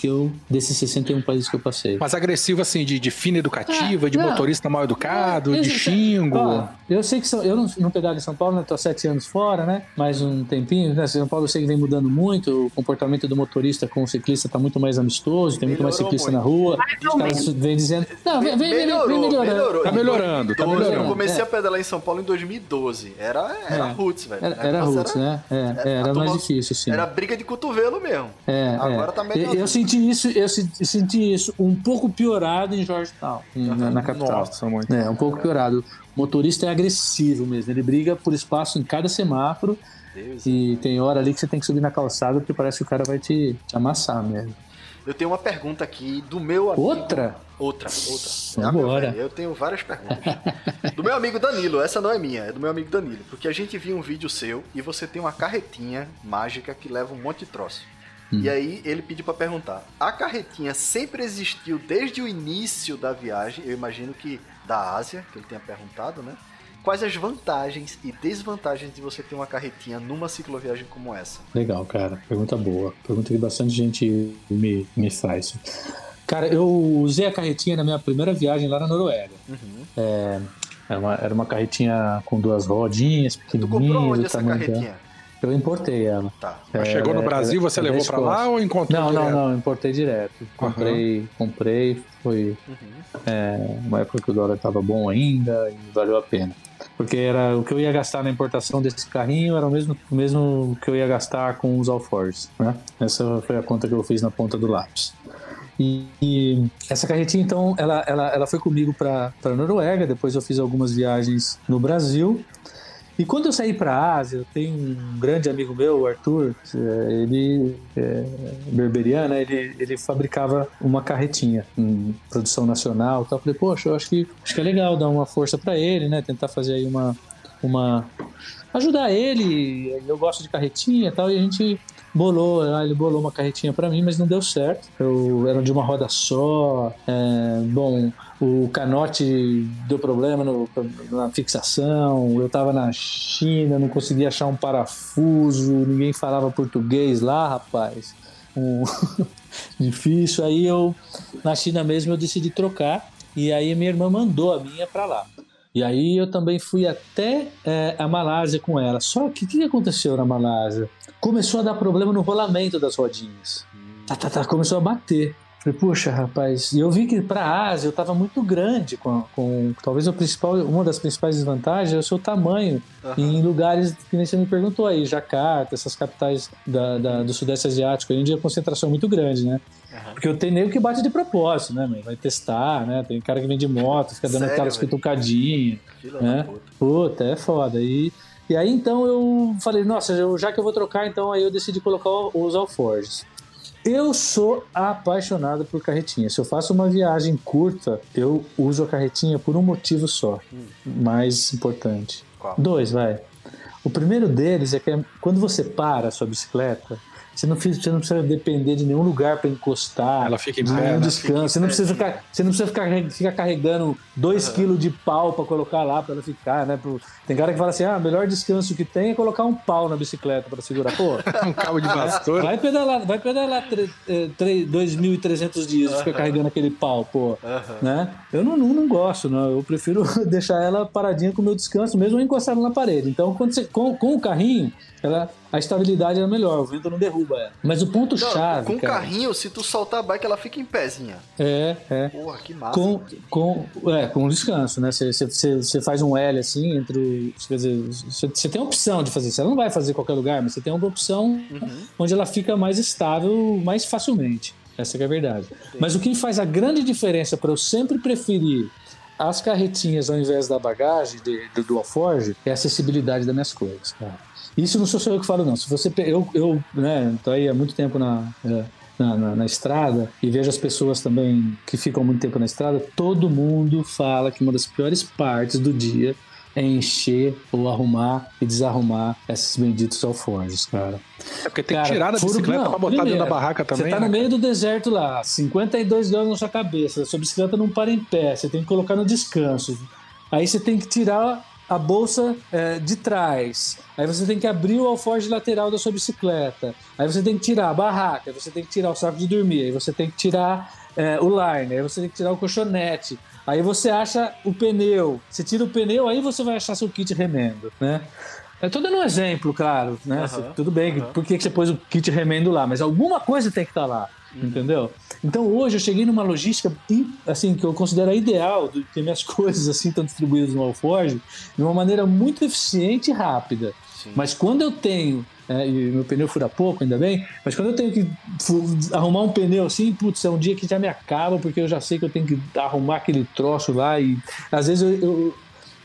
que eu desses 61 países que eu passei. Mas agressivo assim, de, de fina educativa, Ah, de não. motorista mal educado, de Esse- xingo. Ó, eu sei que são, eu não, não pedalo em São Paulo, né? Tô há sete anos fora, né? Mais um tempinho, né? São Paulo eu sei que vem mudando muito. O comportamento do motorista com o ciclista tá muito mais amistoso, tem muito mais Melhorou ciclista muito. na rua. Os caras vem dizendo. Não, vem, vem, vem, vem melhorou, melhorando. melhorou. Tá melhorando, tá 2012, melhorando. Eu comecei É. a pedalar em São Paulo em 2012. Era, era É. roots, velho. Era, era roots, né? É, era- era a mais difícil, sim. Era briga de cotovelo mesmo. É, Agora é. tá melhor. Eu, eu senti isso, eu se- senti isso um pouco piorado em Georgetown, em- na, na capital. Nossa, muito. É, um pouco piorado. O motorista é agressivo mesmo, ele briga por espaço em cada semáforo Deus. e tem hora ali que você tem que subir na calçada porque parece que o cara vai te, te amassar mesmo. Eu tenho uma pergunta aqui do meu amigo. Outra? Outra, outra. Vambora. Eu tenho várias perguntas. Do meu amigo Danilo, essa não é minha, é do meu amigo Danilo. Porque a gente viu um vídeo seu e você tem uma carretinha mágica que leva um monte de troço. E aí ele pediu pra perguntar: a carretinha sempre existiu desde o início da viagem? Eu imagino que da Ásia, que ele tenha perguntado, né? Quais as vantagens e desvantagens de você ter uma carretinha numa cicloviagem como essa? Legal, cara. Pergunta boa. Pergunta que bastante gente me, me faz. Cara, eu usei a carretinha na minha primeira viagem lá na Noruega. É, era, uma, era uma carretinha com duas rodinhas, Tu comprou onde essa carretinha? dela. Eu importei ela. Tá. Mas chegou no É, Brasil, é, você é levou pra lá ou encontrou Não, não, direto? não, importei direto. Comprei, comprei, foi é, uma época que o dólar estava bom ainda e valeu a pena. Porque era o que eu ia gastar na importação desse carrinho era o mesmo, o mesmo que eu ia gastar com os alforjes, né? Essa foi a conta que eu fiz na ponta do lápis. E, e essa carretinha, então, ela, ela, ela foi comigo para a Noruega. Depois eu fiz algumas viagens no Brasil. E quando eu saí para a Ásia, eu tenho um grande amigo meu, o Arthur, é, ele é berberiano, né? ele, ele fabricava uma carretinha em produção nacional. tal. Eu falei, poxa, eu acho que, acho que é legal dar uma força para ele, né? Tentar fazer aí uma, uma ajudar ele. Eu gosto de carretinha e tal, e a gente bolou, ah, ele bolou uma carretinha para mim, mas não deu certo. Eu era de uma roda só. é, bom, o canote deu problema no- na fixação. Eu tava na China, não conseguia achar um parafuso, ninguém falava português lá, rapaz. Um- Difícil. Aí eu, na China mesmo, eu decidi trocar. E aí minha irmã mandou a minha para lá. E aí eu também fui até é, a Malásia com ela. Só que o que aconteceu na Malásia? Começou a dar problema no rolamento das rodinhas. Tá, tá, tá, começou a bater. Falei, puxa, rapaz. E eu vi que para a Ásia eu estava muito grande com, com talvez o principal, uma das principais desvantagens é o seu tamanho em lugares que nem você me perguntou aí, Jacarta, essas capitais da, da- do Sudeste Asiático, onde a concentração é muito grande, né? Porque eu tenho nego que bate de propósito, né, meu? Vai testar, né? Tem cara que vem de moto, fica dando aquelas cutucadinhas, né? puta. Puta, é foda. E, e aí então eu falei, nossa, já que eu vou trocar, então aí eu decidi colocar o- os alforjes. Eu sou apaixonado por carretinha. Se eu faço uma viagem curta, eu uso a carretinha por um motivo só. Mais importante. Qual? Dois, vai. O primeiro deles é que é quando você para a sua bicicleta, você não, você não precisa depender de nenhum lugar para encostar. Ela fica em pé, nenhum descanso. Você não precisa ficar, você não precisa ficar, ficar carregando 2 kg de pau para colocar lá para ela ficar, né? Pro- Tem cara que fala assim: ah, o melhor descanso que tem é colocar um pau na bicicleta para segurar. Pô, Um cabo de vassoura. Vai pedalar, vai pedalar tre- eh, tre- 2.300 dias e fica carregando aquele pau, pô. Né? Eu não, não, não gosto, não. Eu prefiro deixar ela paradinha com o meu descanso, mesmo encostada na parede. Então, quando você, com, com o carrinho, ela, a estabilidade é melhor, o vento não derruba Mas o Não, ponto-chave. com o cara, carrinho, se tu soltar a bike, ela fica em pezinha. É, é. Porra, que massa. Com, com, é, com descanso, né? Você, faz um L assim entre. Quer dizer, você, tem a opção de fazer isso. Ela não vai fazer em qualquer lugar, mas você tem uma opção onde ela fica mais estável mais facilmente. Essa que é a verdade. Mas o que faz a grande diferença para eu sempre preferir as carretinhas ao invés da bagagem de, do, do alforge é a acessibilidade das minhas coisas, cara. Isso não sou só eu que falo, não. Se você. Eu, eu né, tô aí há muito tempo na. é, na, na- na estrada e vejo as pessoas também que ficam muito tempo na estrada, todo mundo fala que uma das piores partes do dia é encher ou arrumar e desarrumar esses benditos alforjes, cara. É porque tem Cara, que tirar da furo- bicicleta não, pra botar dentro primeiro, da barraca também. Você tá né, no meio do deserto lá, 52 graus na sua cabeça, a sua bicicleta não para em pé, você tem que colocar no descanso. Aí você tem que tirar a bolsa é, de trás. Aí você tem que abrir o alforje lateral da sua bicicleta. Aí você tem que tirar a barraca, aí você tem que tirar o saco de dormir, aí você tem que tirar é, o liner, aí você tem que tirar o colchonete. Aí você acha o pneu. Você tira o pneu, aí você vai achar seu kit remendo, né? Eu tô dando um exemplo, claro, né? Você- tudo bem, por que você pôs o kit remendo lá? Mas alguma coisa tem que estar lá, entendeu? Então hoje eu cheguei numa logística assim que eu considero a ideal, de ter minhas coisas assim estão distribuídas no Alforge de uma maneira muito eficiente e rápida. Mas quando eu tenho é, e meu pneu fura pouco, ainda bem. Mas quando eu tenho que arrumar um pneu assim, putz, é um dia que já me acaba, porque eu já sei que eu tenho que arrumar aquele troço lá. E às vezes eu, eu,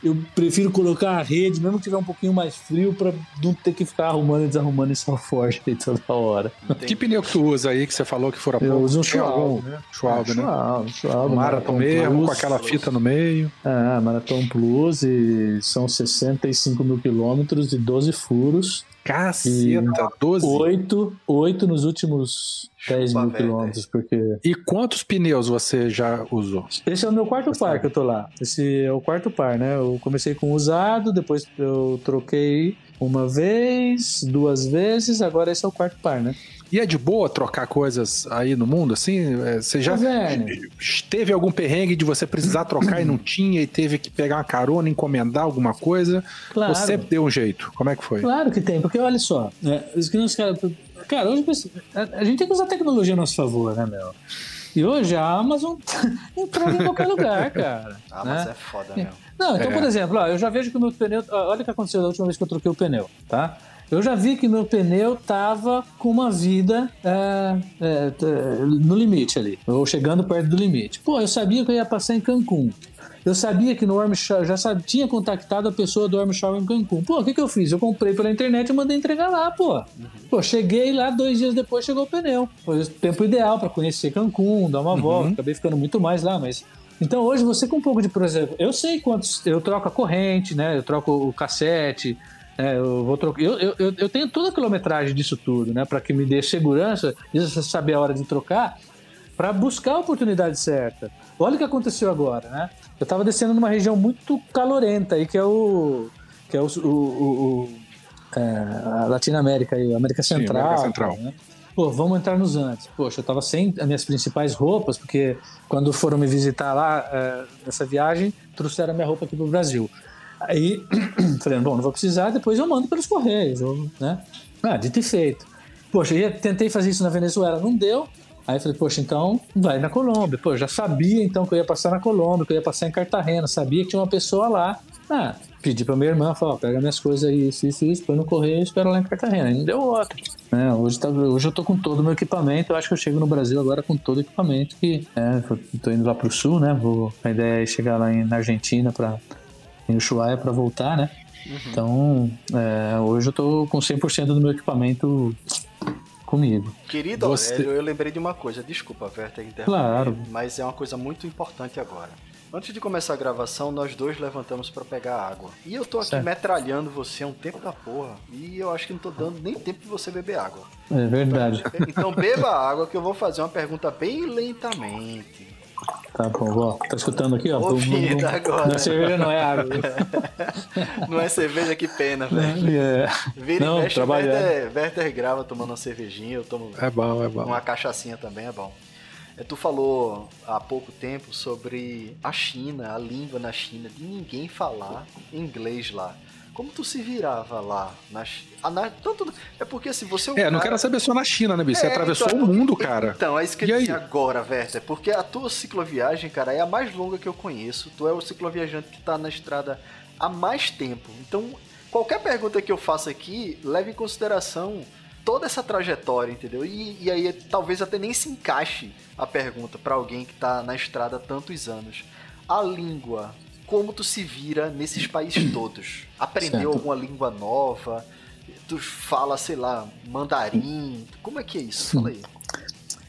eu prefiro colocar a rede, mesmo que tiver um pouquinho mais frio, pra não ter que ficar arrumando e desarrumando esse alforje aí toda hora. Que pneu que tu usa aí que você falou que fora Eu pouco? uso um? Schwalbe, né? Schwalbe, né? Schwalbe, Schwalbe, Marathon mesmo, Plus. com aquela fita no meio. Ah, Marathon Plus e são 65 mil quilômetros e 12 furos. Caceta, 12. Oito, oito nos últimos 10 Chupa mil velho. quilômetros, porque E quantos pneus você já usou? esse é o meu quarto Você par sabe. que eu tô lá. Esse é o quarto par, né? Eu comecei com usado, depois eu troquei uma vez, duas vezes, agora esse é o quarto par, né? E é de boa trocar coisas aí no mundo, assim? É, Você já velho. teve algum perrengue de você precisar trocar e não tinha e teve que pegar uma carona, encomendar alguma coisa? Claro. Ou sempre deu um jeito? Como é que foi? Claro que tem, porque olha só, né, os que os caras. Cara, hoje a, a gente tem que usar a tecnologia a nosso favor, né, meu? E hoje a Amazon entrou em qualquer lugar, cara. Ah, né? mas é foda mesmo. Não, então, É. por exemplo, ó, eu já vejo que o meu pneu. ó, Olha o que aconteceu da última vez que eu troquei o pneu, tá? Eu já vi que meu pneu tava com uma vida é, é, t- no limite ali, ou chegando perto do limite. Pô, eu sabia que eu ia passar em Cancún. Eu sabia que no Warm Shower, já sabia, tinha contactado a pessoa do Warm Shower em Cancún. Pô, o que, que eu fiz? Eu comprei pela internet e mandei entregar lá, pô. Pô, cheguei lá, dois dias depois chegou o pneu. Foi o tempo ideal para conhecer Cancún, dar uma volta. Acabei ficando muito mais lá, mas então hoje você com um pouco de, por exemplo, eu sei quantos. Eu troco a corrente, né? Eu troco o cassete. Né, eu vou trocar. Eu, eu, eu- tenho toda a quilometragem disso tudo, né? Para que me dê segurança, saber a hora de trocar, para buscar a oportunidade certa. Olha o que aconteceu agora, né? Eu tava descendo numa região muito calorenta aí, que é o. que é o. o, o- o- é, a Latinoamérica aí, a América Sim, Central. América Central. né? Pô, vamos entrar nos Andes. Poxa, eu tava sem as minhas principais roupas, porque quando foram me visitar lá é, nessa viagem, trouxeram minha roupa aqui pro Brasil. Aí, falei, bom, não vou precisar, depois eu mando pelos correios, eu, né? Ah, dito e feito. Poxa, eu tentei fazer isso na Venezuela, não deu. Aí eu falei, poxa, então vai na Colômbia. Pô, eu já sabia então que eu ia passar na Colômbia, que eu ia passar em Cartagena, sabia que tinha uma pessoa lá. Ah, pedi pra minha irmã, falou, pega minhas coisas aí, isso, isso, isso, põe no correio e espera lá em Cartagena. E não deu outra. né? hoje, tá- hoje eu tô com todo o meu equipamento, eu acho que eu chego no Brasil agora com todo o equipamento que é, tô indo lá pro sul, né? Vou, a ideia é chegar lá em, na Argentina pra, em Ushuaia pra voltar, né? Então, é, hoje eu tô com 100% do meu equipamento comigo. Querido Você- Aurélio, eu lembrei de uma coisa. Desculpa, Verta, interromper, Claro. mas é uma coisa muito importante agora. Antes de começar a gravação, nós dois levantamos pra pegar água. E eu tô aqui Certo. metralhando você há um tempo da porra. E eu acho que não tô dando nem tempo de você beber água. É verdade. Então beba água que eu vou fazer uma pergunta bem lentamente. Tá bom, ó. Tá escutando aqui, ó? Ouvindo agora. Não é cerveja, não é água. Não é cerveja, que pena, velho. É. Vira Não, e mexe, trabalhando. Werther, Werther grava tomando uma cervejinha, eu tomo É bom, é bom. uma cachaçinha também, é bom. É, Tu falou há pouco tempo sobre a China, a língua na China, de ninguém falar inglês lá. Como tu se virava lá? Na, Chi- ah, tanto, é porque assim, você... É, não cara- quero saber só na China, né, bicho? Você É, atravessou então, o mundo, cara. Então, é isso que E eu disse agora, Werther. Porque a tua cicloviagem, cara, é a mais longa que eu conheço. Tu é o cicloviajante que tá na estrada há mais tempo. Então, qualquer pergunta que eu faça aqui, leve em consideração toda essa trajetória, entendeu? E, e aí talvez até nem se encaixe a pergunta pra alguém que tá na estrada há tantos anos. A língua, como tu se vira nesses países todos? Aprendeu Certo. alguma língua nova? Tu fala, sei lá, mandarim? Como é que é isso? Fala aí.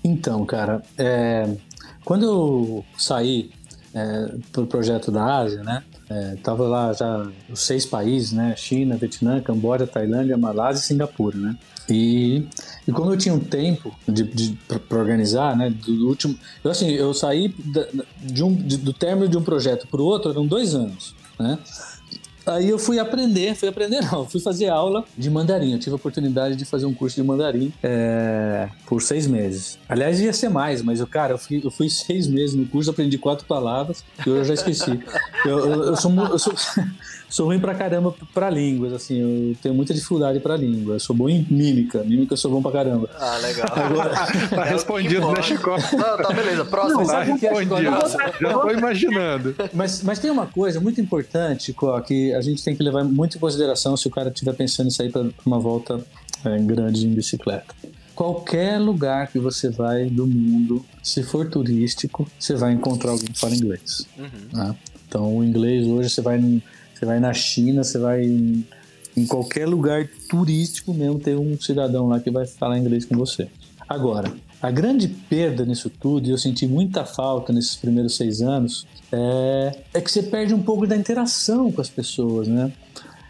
Então, cara, é, quando eu saí é, pro projeto da Ásia, né? É, lá já os seis países, né? China, Vietnã, Camboja, Tailândia, Malásia e Singapura, né? E, e como eu tinha um tempo de, de, para organizar, né? Do último, eu assim, eu saí de um, de- do término de um projeto para o outro, eram dois anos, né? Aí eu fui aprender, fui aprender não, fui fazer aula de mandarim. Eu tive a oportunidade de fazer um curso de mandarim é, por seis meses. Aliás, ia ser mais, mas eu, cara, eu fui, eu fui seis meses no curso, aprendi quatro palavras e eu já esqueci. Eu, eu- eu sou, eu sou, sou ruim pra caramba pra línguas, assim, eu tenho muita dificuldade pra língua. Eu sou bom em mímica, mímica eu sou bom pra caramba. Ah, legal. Tá respondido, né, Chico? Não, tá beleza. Próximo. Não, Tá respondido. Chico? Já tô imaginando. Mas, mas tem uma coisa muito importante, Có, que a gente tem que levar muito em consideração se o cara estiver pensando em sair para uma volta é, grande em bicicleta. Qualquer lugar que você vai do mundo, se for turístico, você vai encontrar alguém que fala inglês. Uhum. né? Então, o inglês hoje você vai. Você vai na China, você vai em, em qualquer lugar turístico mesmo, tem um cidadão lá que vai falar inglês com você. Agora, a grande perda nisso tudo, e eu senti muita falta nesses primeiros seis anos, é, é que você perde um pouco da interação com as pessoas, né?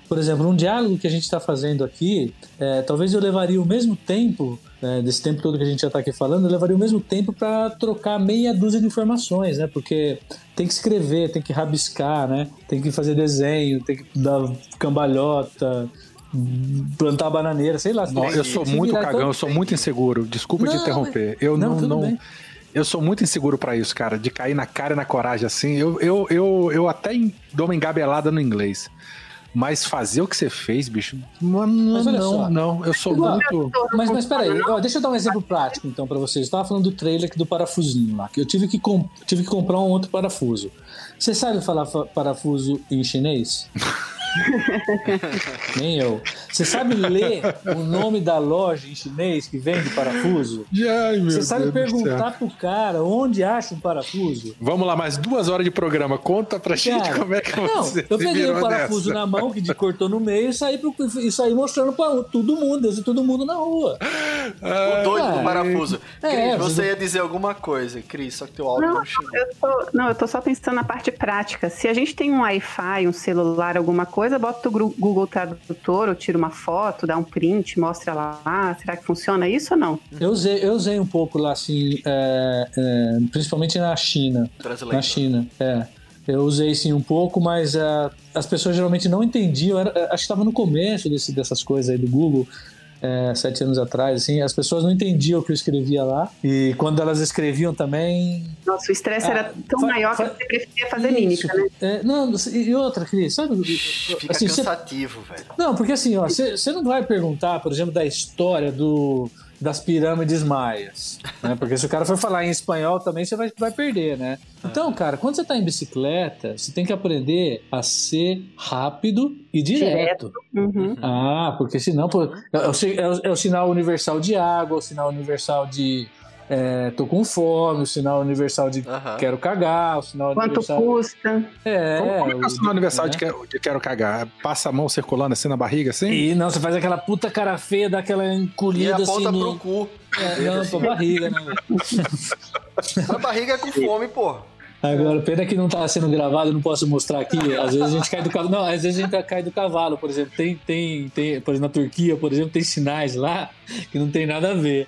Por exemplo, num diálogo que a gente está fazendo aqui, é, talvez eu levaria o mesmo tempo, é, desse tempo todo que a gente já está aqui falando, eu levaria o mesmo tempo para trocar meia dúzia de informações, né? Porque tem que escrever, tem que rabiscar, né? Tem que fazer desenho, tem que dar cambalhota, plantar bananeira, sei lá. Não, eu sou muito cagão, todo- eu sou muito inseguro. Desculpa te Não, interromper. Eu Não, não, não, eu sou muito inseguro pra isso, cara, de cair na cara e na coragem assim. Eu, eu, eu, eu até dou uma engabelada no inglês. Mas fazer o que você fez, bicho, mano, Mas olha não, só. não, eu sou Igual- muito. Mas, mas peraí, ó, deixa eu dar um exemplo prático então pra vocês. Eu tava falando do trailer do parafusinho lá, que eu tive que, tive que comprar um outro parafuso. Você sabe falar fa- parafuso em chinês? Nem eu. Você sabe ler o nome da loja em chinês que vende parafuso? Ai, meu Você sabe Deus perguntar pro cara onde acha um parafuso? Vamos lá, mais duas horas de programa. Conta pra gente Cara, como é que não, você eu peguei virou o parafuso nessa. na mão que cortou no meio e saí, pro, e saí mostrando pra todo mundo, eu vi todo mundo na rua. O doido do parafuso. é, Cris, você você- ia dizer alguma coisa, Cris, só que teu áudio Não, não chegou. eu tô, não, eu tô só pensando na parte prática. Se a gente tem um Wi-Fi, um celular, alguma coisa, bota o Google Tradutor, ou tira uma foto, dá um print, mostra lá. Será que funciona isso ou não? Eu usei, eu usei um pouco lá, assim, é, é, principalmente na China. Translator. Na China, é. Eu usei sim um pouco, mas é, as pessoas geralmente não entendiam. Era- acho que estava no começo desse- dessas coisas aí do Google, é, sete anos atrás, assim, as pessoas não entendiam o que eu escrevia lá. E quando elas escreviam também. Nossa, o estresse Ah, era tão fa- maior fa- que você preferia fazer Isso. mímica, né? É, não, e outra, Cris, sabe? Fica assim, você- cansativo, velho. Não, porque assim, ó, você não vai perguntar, por exemplo, da história do, das pirâmides maias, né? Porque se o cara for falar em espanhol também, você vai, vai perder, né? Então, cara, quando você tá em bicicleta, você tem que aprender a ser rápido e direto. Uhum. Ah, porque senão, pô, é, é o, é o- é o sinal universal de água, o sinal universal de é, tô com fome, o sinal universal de quero cagar, o sinal Quanto universal... custa? É, Como, como é que é o sinal universal né? de, quero, de quero cagar? Passa a mão circulando assim na barriga, assim? E não, você faz aquela puta cara feia, dá aquela E encolhida assim aponta no... pro cu. É, não, pra barriga, né? velho? A barriga é com fome, porra. Agora, pena que não tá sendo gravado, eu não posso mostrar aqui. Às vezes a gente cai do cavalo. Não, às vezes a gente cai do cavalo, por exemplo. Tem, tem, tem, por exemplo, na Turquia, por exemplo, tem sinais lá que não tem nada a ver.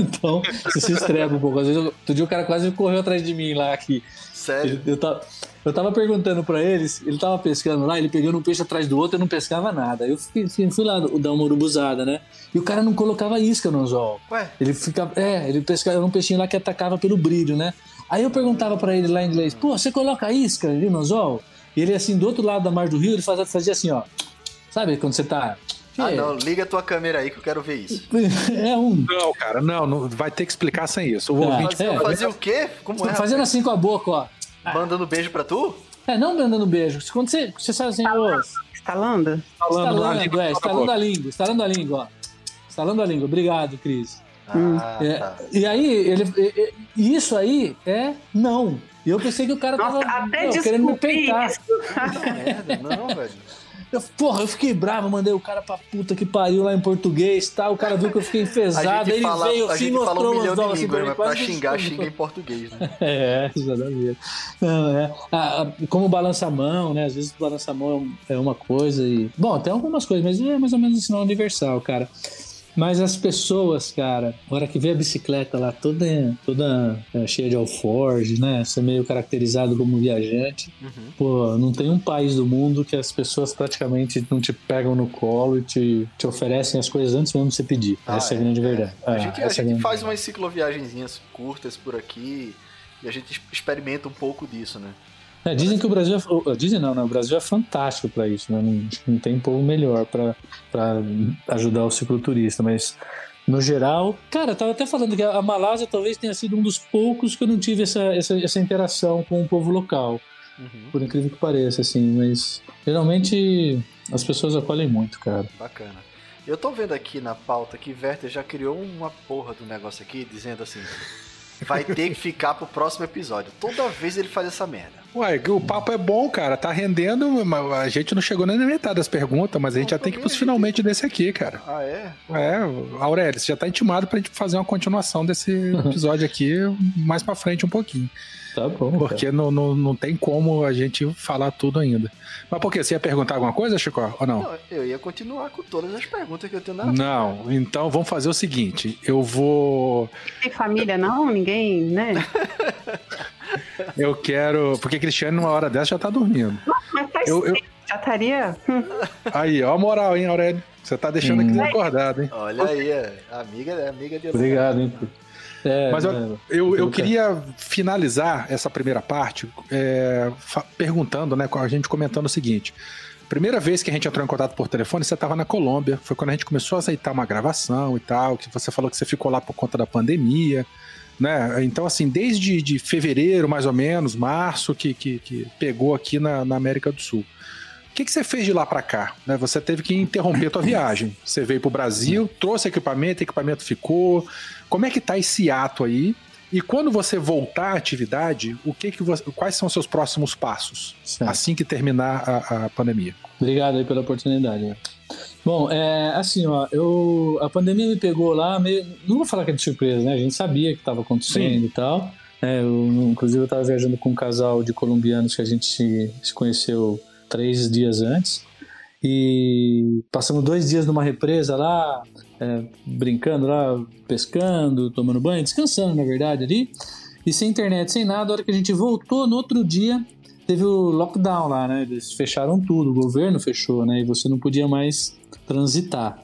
Então, você se estrega um pouco. Às vezes, eu- outro dia o cara quase correu atrás de mim lá aqui. Sério. Eu tava, eu tava perguntando pra eles, ele tava pescando lá, ele pegando um peixe atrás do outro, eu não pescava nada. Eu fiquei, assim, fui lá dar uma urubuzada, né? E o cara não colocava isca no anzol. Ué, Ele ficava, é, ele pescava um peixinho lá que atacava pelo brilho, né? Aí eu perguntava pra ele lá em inglês, pô, você coloca isca ali no anzol? E ele assim, do outro lado da margem do rio, ele fazia, fazia assim, ó. Sabe quando você tá... ah não, liga a tua câmera aí que eu quero ver isso. É um... Não, cara, não, não, vai ter que explicar sem isso. O Ah. ouvinte É. fazia o quê? Como é? Fazendo assim com a boca, ó. Mandando beijo pra tu? É, não mandando beijo. Quando você, você sabe assim, ô, Estalando? estalando, língua é, estalando a língua, estalando a língua, ó. Estalando a língua. Obrigado, Cris. Ah, É, tá. E aí, ele, e- e- isso aí é não. E eu pensei que o cara Nossa, tava até não, querendo me peitar. merda, não, velho. Eu, porra, eu fiquei bravo, mandei o cara pra puta que pariu lá em português tá? O cara viu que eu fiquei A enfesado, ele fala, veio a assim mostrou um umas dólares de assim pra línguas, mim, mas pra xingar, xinga em português, né? É, exatamente. Não, é. Ah, como balança-mão, né? Às vezes balança-mão é uma coisa e. Bom, tem algumas coisas, mas é mais ou menos um sinal universal, cara. Mas as pessoas, cara, hora que vê a bicicleta lá toda, toda é, cheia de alforge, né? Ser meio caracterizado como viajante. Uhum. Pô, não tem um país do mundo que as pessoas praticamente não te pegam no colo e te, te oferecem as coisas antes mesmo de você pedir. Ah, essa é, é, a grande verdade. A Ah, gente, a é gente faz umas cicloviagenzinhas curtas por aqui e a gente experimenta um pouco disso, né? É, dizem que o Brasil é, dizem não, né? O Brasil é fantástico para isso, né? Não, não tem povo melhor para ajudar o cicloturista, mas no geral, cara, eu tava até falando que a Malásia talvez tenha sido um dos poucos que eu não tive essa, essa, essa interação com o povo local, Uhum, por incrível que pareça, assim, mas geralmente as pessoas acolhem muito, cara. bacana. Eu tô vendo aqui na pauta que Werther já criou uma porra do negócio aqui, dizendo assim: vai ter que ficar pro próximo episódio. Toda vez ele faz essa merda. Ué, que o papo é bom, cara. Tá rendendo, a gente não chegou nem na metade das perguntas, mas a gente já tem que ir pros finalmente desse aqui, cara. Ah, é? É, Aurélio, você já tá intimado pra gente fazer uma continuação desse episódio aqui mais pra frente um pouquinho. Tá bom. Porque não, não, não tem como a gente falar tudo ainda. Mas por quê? Você ia perguntar alguma coisa, Chico? Ou não? Não, eu ia continuar com todas as perguntas que eu tenho na Não, então vamos fazer o seguinte: eu vou. Tem família, não? Ninguém, né? Eu quero. Porque Cristiano, numa hora dessa, já tá dormindo. Mas faz Eu- eu- já estaria. Hum, Aí, ó a moral, hein, Aurélio? Você tá deixando aqui desacordado, hein? Olha aí, é, amiga, é amiga de Obrigado, hein? É, Mas eu, é, eu, eu queria finalizar essa primeira parte é, perguntando, né, com a gente comentando o seguinte. Primeira vez que a gente entrou em contato por telefone, você estava na Colômbia. Foi quando a gente começou a aceitar uma gravação e tal, que você falou que você ficou lá por conta da pandemia, né? Então, assim, desde de fevereiro, mais ou menos, março, que, que, que pegou aqui na, na América do Sul. O que, que você fez de lá para cá? Né? Você teve que interromper a tua viagem. Você veio pro Brasil, trouxe equipamento, equipamento ficou. Como é que tá esse ato aí? E quando você voltar à atividade, o que que você, quais são os seus próximos passos Certo. assim que terminar a, a pandemia? Obrigado aí pela oportunidade. Bom, é, assim, ó, eu, a pandemia me pegou lá, meio, não vou falar que é de surpresa, né? A gente sabia que estava acontecendo Sim. e tal. É, eu, inclusive, eu estava viajando com um casal de colombianos que a gente se, se conheceu três dias antes. E passamos dois dias numa represa lá, é, brincando lá, pescando, tomando banho, descansando, na verdade, ali. E sem internet, sem nada, a hora que a gente voltou, no outro dia, teve o lockdown lá, né? Eles fecharam tudo, o governo fechou, né? E você não podia mais transitar.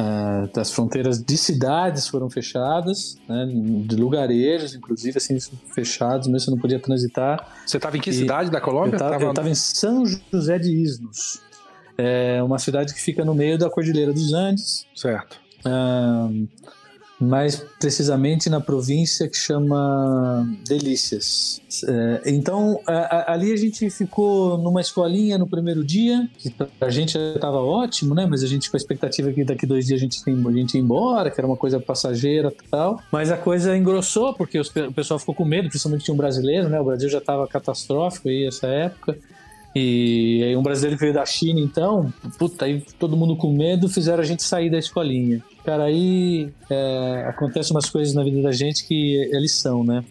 Ah, as fronteiras de cidades foram fechadas, né? De lugarejos, inclusive, assim, fechados, mesmo você não podia transitar. Você estava em que E cidade da Colômbia? Eu tava, Tava- eu tava em São José de Isnos. É uma cidade que fica no meio da Cordilheira dos Andes, Certo. ah, mais precisamente na província que chama Delícias. É, então, a- a- ali a gente ficou numa escolinha no primeiro dia, que pra gente já estava ótimo, né? Mas a gente com a expectativa que daqui dois dias a gente, a gente ia embora, que era uma coisa passageira e tal. Mas a coisa engrossou, porque o pessoal ficou com medo, principalmente tinha um brasileiro, né? O Brasil já estava catastrófico aí essa época. E aí um brasileiro veio da China, então, puta, aí todo mundo com medo, fizeram a gente sair da escolinha. Cara, aí é, acontecem umas coisas na vida da gente que é lição, né?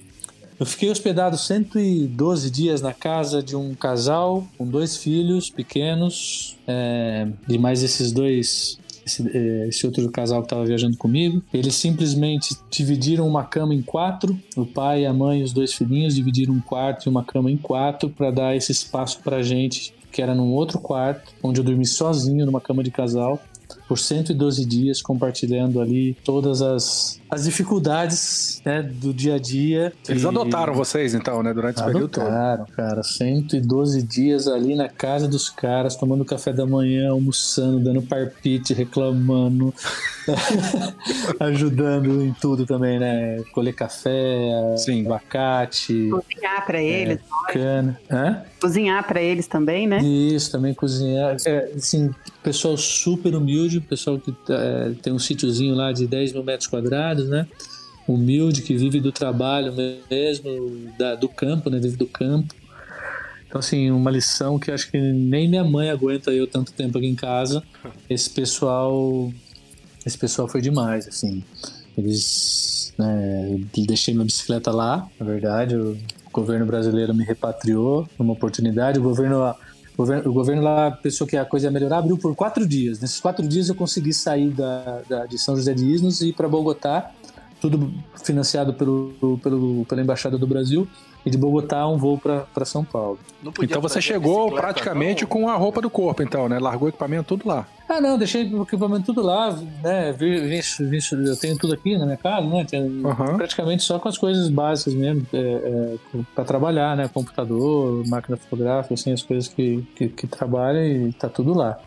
Eu fiquei hospedado 112 dias na casa de um casal com dois filhos pequenos, é, e mais esses dois, esse, é, esse outro casal que estava viajando comigo. Eles simplesmente dividiram uma cama em quatro, o pai, a mãe e os dois filhinhos dividiram um quarto e uma cama em quatro para dar esse espaço pra gente, que era num outro quarto, onde eu dormi sozinho numa cama de casal por 112 dias compartilhando ali todas as, as dificuldades né, do dia a dia. Eles E- adotaram vocês, então, né? Durante esse período todo. Adotaram, cara. 112 dias ali na casa dos caras, tomando café da manhã, almoçando, dando parpite, reclamando, ajudando em tudo também, né? Colher café, Sim. abacate, Cozinhar pra eles, cana. Hã? cozinhar pra eles também, né? Isso, também cozinhar. É, assim, pessoal super humilde, pessoal que é, tem um sítiozinho lá de 10 mil metros quadrados, né? Humilde, que vive do trabalho mesmo, da- do campo, né? Vive do campo. Então, assim, uma lição que acho que nem minha mãe aguenta eu tanto tempo aqui em casa. Esse pessoal. Esse pessoal foi demais, assim. Eles. Né, deixei minha bicicleta lá, na verdade. O governo brasileiro me repatriou numa oportunidade. O governo, o governo, lá pensou que a coisa ia melhorar, abriu por quatro dias. Nesses quatro dias eu consegui sair da, da- de São José de Isnos e ir para Bogotá. Tudo financiado pelo, pelo, pela Embaixada do Brasil. E de Bogotá, um voo para São Paulo. Não podia Então você chegou praticamente não? com a roupa do corpo, então, né? Largou o equipamento tudo lá. Ah, não, deixei o equipamento tudo lá, né? Vi- vi- vi- eu tenho tudo aqui na minha casa, né? Tenho Aham. Praticamente só com as coisas básicas mesmo, é, para trabalhar, né? Computador, máquina fotográfica, assim, as coisas que, que, que trabalha e tá tudo lá.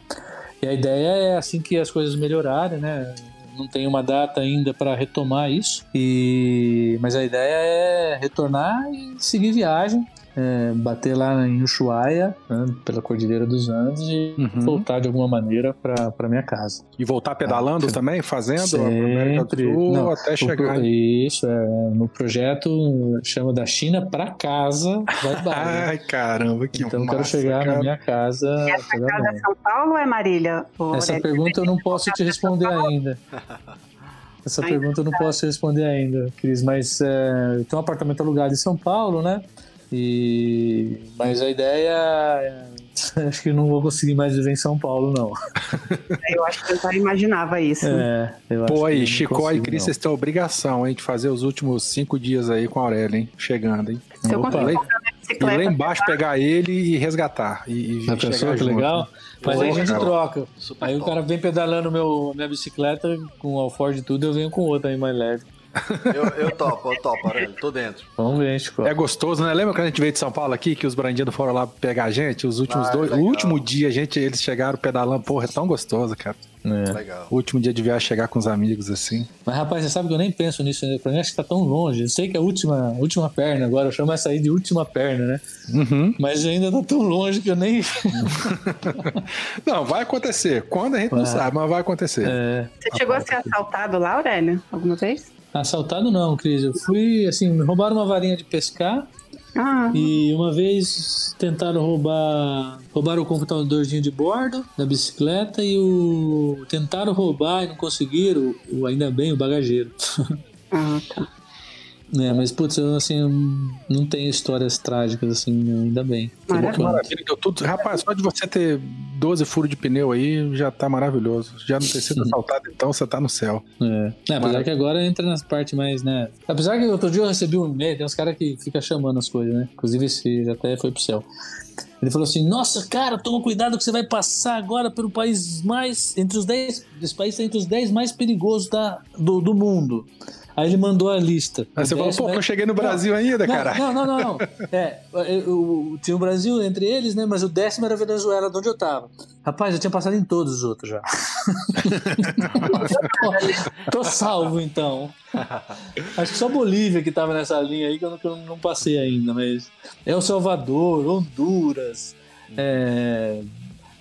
E a ideia é assim que as coisas melhorarem, né? Não tem uma data ainda para retomar isso, e mas a ideia é retornar e seguir viagem. É, bater lá em Ushuaia, né, pela Cordilheira dos Andes, e Uhum. voltar de alguma maneira pra, pra minha casa. E voltar pedalando Ah, também, fazendo a Sempre. Sul Não, até O chegar. pro- Isso, é, no projeto chama da China pra casa, vai bar? Ai, caramba, que Então eu quero massa, chegar cara. na minha casa. Essa pegar casa é. São Paulo ou é Marília? Ô, Essa Aurélio? pergunta eu não posso te responder ainda. Essa Ainda pergunta eu não posso te responder ainda, Cris, mas é, tenho um apartamento alugado em São Paulo, né? E mas a ideia é, acho que não vou conseguir mais viver em São Paulo, não. Eu acho que eu já imaginava isso. É, eu acho Pô, que aí, Chicó e Cris, vocês têm a obrigação, hein, de fazer os últimos cinco dias aí com a Aurélia, hein? Chegando, hein? Se eu Opa. minha E lá embaixo pegar ele e resgatar. E, e chegar pensou que junto. legal? Mas aí a gente cara. troca. Super Aí o top. cara vem pedalando meu, minha bicicleta com o alforge e tudo, eu venho com outra aí mais leve. Eu, eu topo, eu topo, Aurélio, tô dentro. Vamos ver, Chico. É gostoso, né? Lembra quando a gente veio de São Paulo aqui, que os brandidos foram lá pegar a gente? Os últimos Ah, dois. legal. O último dia, a gente, eles chegaram pedalando. Porra, é tão gostoso, cara. É. Legal. O último dia de viagem chegar com os amigos assim. Mas rapaz, você sabe que eu nem penso nisso ainda. Pra mim acho que tá tão longe. Eu sei que é a última, última perna agora, eu chamo essa aí de última perna, né? Uhum. Mas ainda tá tão longe que eu nem. Não, vai acontecer. Quando a gente não Vai. sabe, mas vai acontecer. É, Você chegou a ser assaltado lá, Aurélio? Alguma vez? Assaltado não, Cris. Eu fui, assim, me roubaram uma varinha de pescar Ah, e uma vez tentaram roubar. Roubaram o computadorzinho de bordo da bicicleta e o. Tentaram roubar e não conseguiram, o, ainda bem, o bagageiro. ah, tá. É, mas putz, eu assim, não tenho histórias trágicas assim, ainda bem. Maravilha. Maravilha, deu tudo. Rapaz, só de você ter 12 furos de pneu aí já tá maravilhoso. Já não ter sido assaltado, então você tá no céu. É. É, apesar que agora entra nas partes mais, né? Apesar que outro dia eu recebi um e-mail, tem uns caras que ficam chamando as coisas, né? Inclusive esse já até foi pro céu. Ele falou assim: Nossa, cara, toma cuidado que você vai passar agora pelo país mais. Entre os 10. Esse país tá entre os 10 mais perigosos da, do, do mundo. Aí ele mandou a lista. Aí você O falou, pô, é- eu cheguei no Brasil ainda, não, caralho. Não, não, não, não. É, eu- eu- tinha o Brasil entre eles, né? Mas o décimo era a Venezuela, de onde eu tava. Rapaz, eu tinha passado em todos os outros já. Tô salvo, então. Acho que só Bolívia que tava nessa linha aí que eu não, que eu não passei ainda, mas. El Salvador, Honduras, é,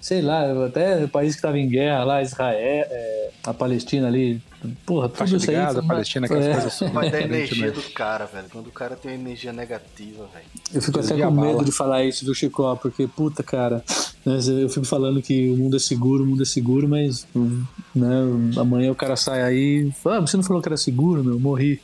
sei lá, até o país que tava em guerra lá, Israel, é, a Palestina ali. Porra, tudo isso aí. Gaza, Palestina, aquelas é. coisas assim. Vai da Diferente, energia do cara, velho. Quando o cara tem uma energia negativa, velho. Eu fico até com a medo bala. de falar isso, viu, Chico? Porque, puta, cara, né, eu fico falando que o mundo é seguro, o mundo é seguro, mas né, amanhã o cara sai aí e fala, ah, você não falou que era seguro, meu, morri.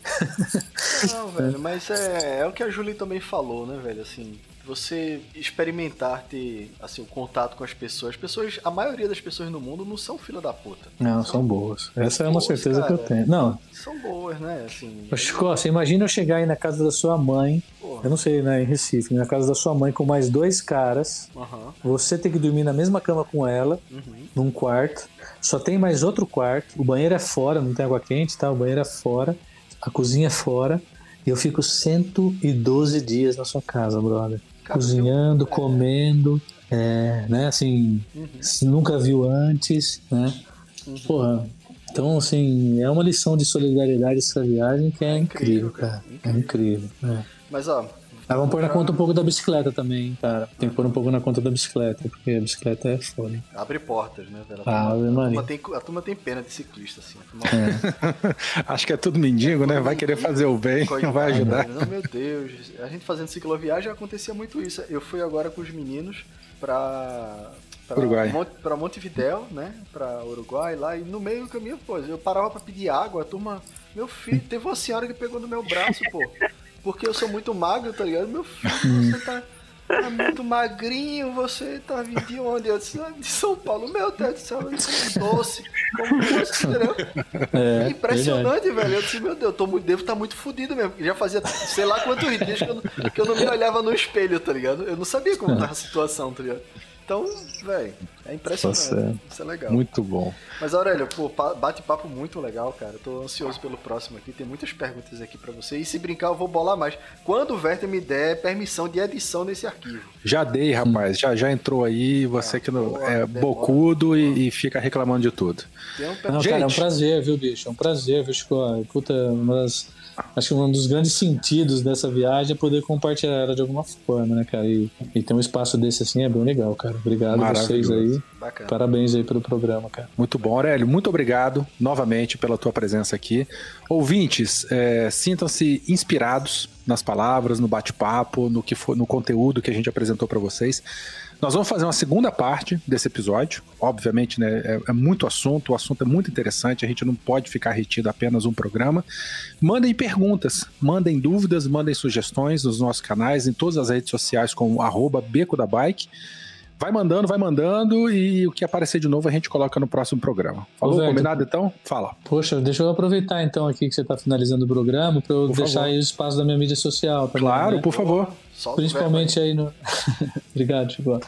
Não, velho, mas é, é o que a Julie também falou, né, velho? Assim, você experimentar ter assim, o contato com as pessoas. As pessoas, a maioria das pessoas no mundo não são filha da puta. Não, são boas. Essa é uma boas, certeza que eu cara. tenho. Não, São boas, né? Assim, Chico, você imagina eu chegar aí na casa da sua mãe, porra. eu não sei, né, em Recife, na casa da sua mãe com mais dois caras, Aham. você tem que dormir na mesma cama com ela, Uhum. num quarto, só tem mais outro quarto, o banheiro é fora, não tem água quente, tá? O banheiro é fora, a cozinha é fora, e eu fico 112 dias na sua casa, brother. Cozinhando, é. comendo, é, né, assim, Uhum. nunca viu antes, né? Uhum. Porra, então, assim, é uma lição de solidariedade essa viagem que é, incrível, incrível, cara. É incrível. incrível. É. Mas ó. Mas vamos pôr na conta um pouco da bicicleta também, hein, cara. Tem que pôr um pouco na conta da bicicleta, porque a bicicleta é foda. Abre portas, né, velho? Ah, a, Ave turma, a, Maria. turma tem, a turma tem pena de ciclista, assim. Turma Acho que é tudo mendigo, né? Vai querer fazer o bem, não vai ajudar. Não, meu Deus. A gente fazendo cicloviagem acontecia muito isso. Eu fui agora com os meninos pra. Pra, Uruguai. Monte, pra Montevidéu, né? Pra Uruguai lá, e no meio do caminho, pô, eu parava pra pedir água, a turma. Meu filho, teve uma senhora que pegou no meu braço, pô. Porque eu sou muito magro, tá ligado? Meu filho, você tá, tá muito magrinho, você tá vindo de onde? Eu disse, "Ah, de São Paulo, meu Deus do céu, eu como doce, como doce, entendeu? É, Impressionante, velho. Eu disse, meu Deus, eu tô muito, devo estar muito fudido mesmo. porque Já fazia sei lá quantos dias que eu, não, que eu não me olhava no espelho, tá ligado? Eu não sabia como tava a situação, tá ligado? Então, velho, É impressionante. Nossa, Isso é legal. Muito bom. Mas Aurélio, pô, pa- bate-papo muito legal, cara. Tô ansioso pelo próximo aqui. Tem muitas perguntas aqui pra você. E se brincar, eu vou bolar mais. Quando o Werther me der permissão de edição nesse arquivo. Já dei, rapaz. Já, já entrou aí. Você que não, boa, é bocudo e, e fica reclamando de tudo. Tem um Não, Gente. cara, é um prazer, viu, bicho? É um prazer, viu, Chico? Puta, uma das, acho que um dos grandes sentidos dessa viagem é poder compartilhar ela de alguma forma, né, cara? E, e ter um espaço desse assim é bem legal, cara. Obrigado a vocês aí. Bacana. Parabéns aí pelo programa, cara. Muito bom, Aurélio. Muito obrigado novamente pela tua presença aqui. Ouvintes, é, sintam-se inspirados nas palavras, no bate-papo, no que for, no conteúdo que a gente apresentou para vocês. Nós vamos fazer uma segunda parte desse episódio. Obviamente, né, é, é muito assunto, o assunto é muito interessante, a gente não pode ficar retido apenas um programa. Mandem perguntas, mandem dúvidas, mandem sugestões nos nossos canais, em todas as redes sociais, como arroba Beco da Bike. Vai mandando, vai mandando, e o que aparecer de novo a gente coloca no próximo programa. Falou, Ô, Verto. combinado então? Fala. Poxa, deixa eu aproveitar então aqui que você está finalizando o programa para eu Por deixar favor. aí o espaço da minha mídia social. também, Claro, né? por favor. Solta Principalmente aí no. Obrigado, Chico.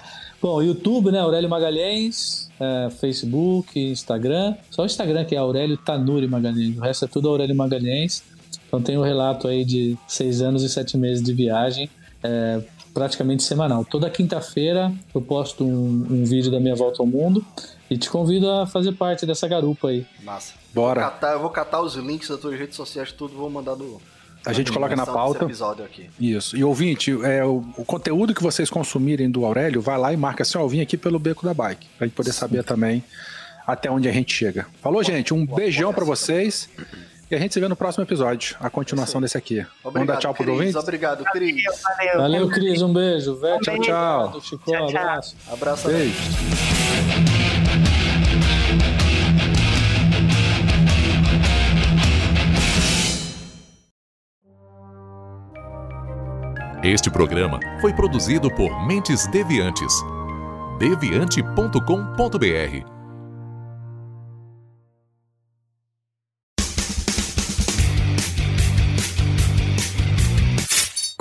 Bom, YouTube, né? Aurélio Magalhães, é, Facebook, Instagram. Só o Instagram que é Aurélio Tanuri Magalhães. O resto é tudo Aurélio Magalhães. Então tem o relato aí de seis anos e sete meses de viagem, é, praticamente semanal. Toda quinta-feira eu posto um, um vídeo da minha volta ao mundo e te convido a fazer parte dessa garupa aí. Massa. Bora. Vou catar, eu vou catar os links das tuas redes sociais, tudo, vou mandar no. A gente coloca na pauta. episódio aqui. Isso. E ouvinte, é, o, o conteúdo que vocês consumirem do Aurélio, vai lá e marca assim, ó, eu vim aqui pelo Beco da Bike, pra gente poder saber também até onde a gente chega. Falou, gente? Um beijão pra vocês. E a gente se vê no próximo episódio, a continuação desse aqui. Obrigado, Manda tchau pro Cris. ouvinte. Obrigado, Cris. Valeu. Valeu, Cris. Um beijo. Vete, Tchau, tchau. Chico. Tchau, tchau. Abraço. Abraço. Beijo. Este programa foi produzido por Mentes Deviantes. deviante.com.br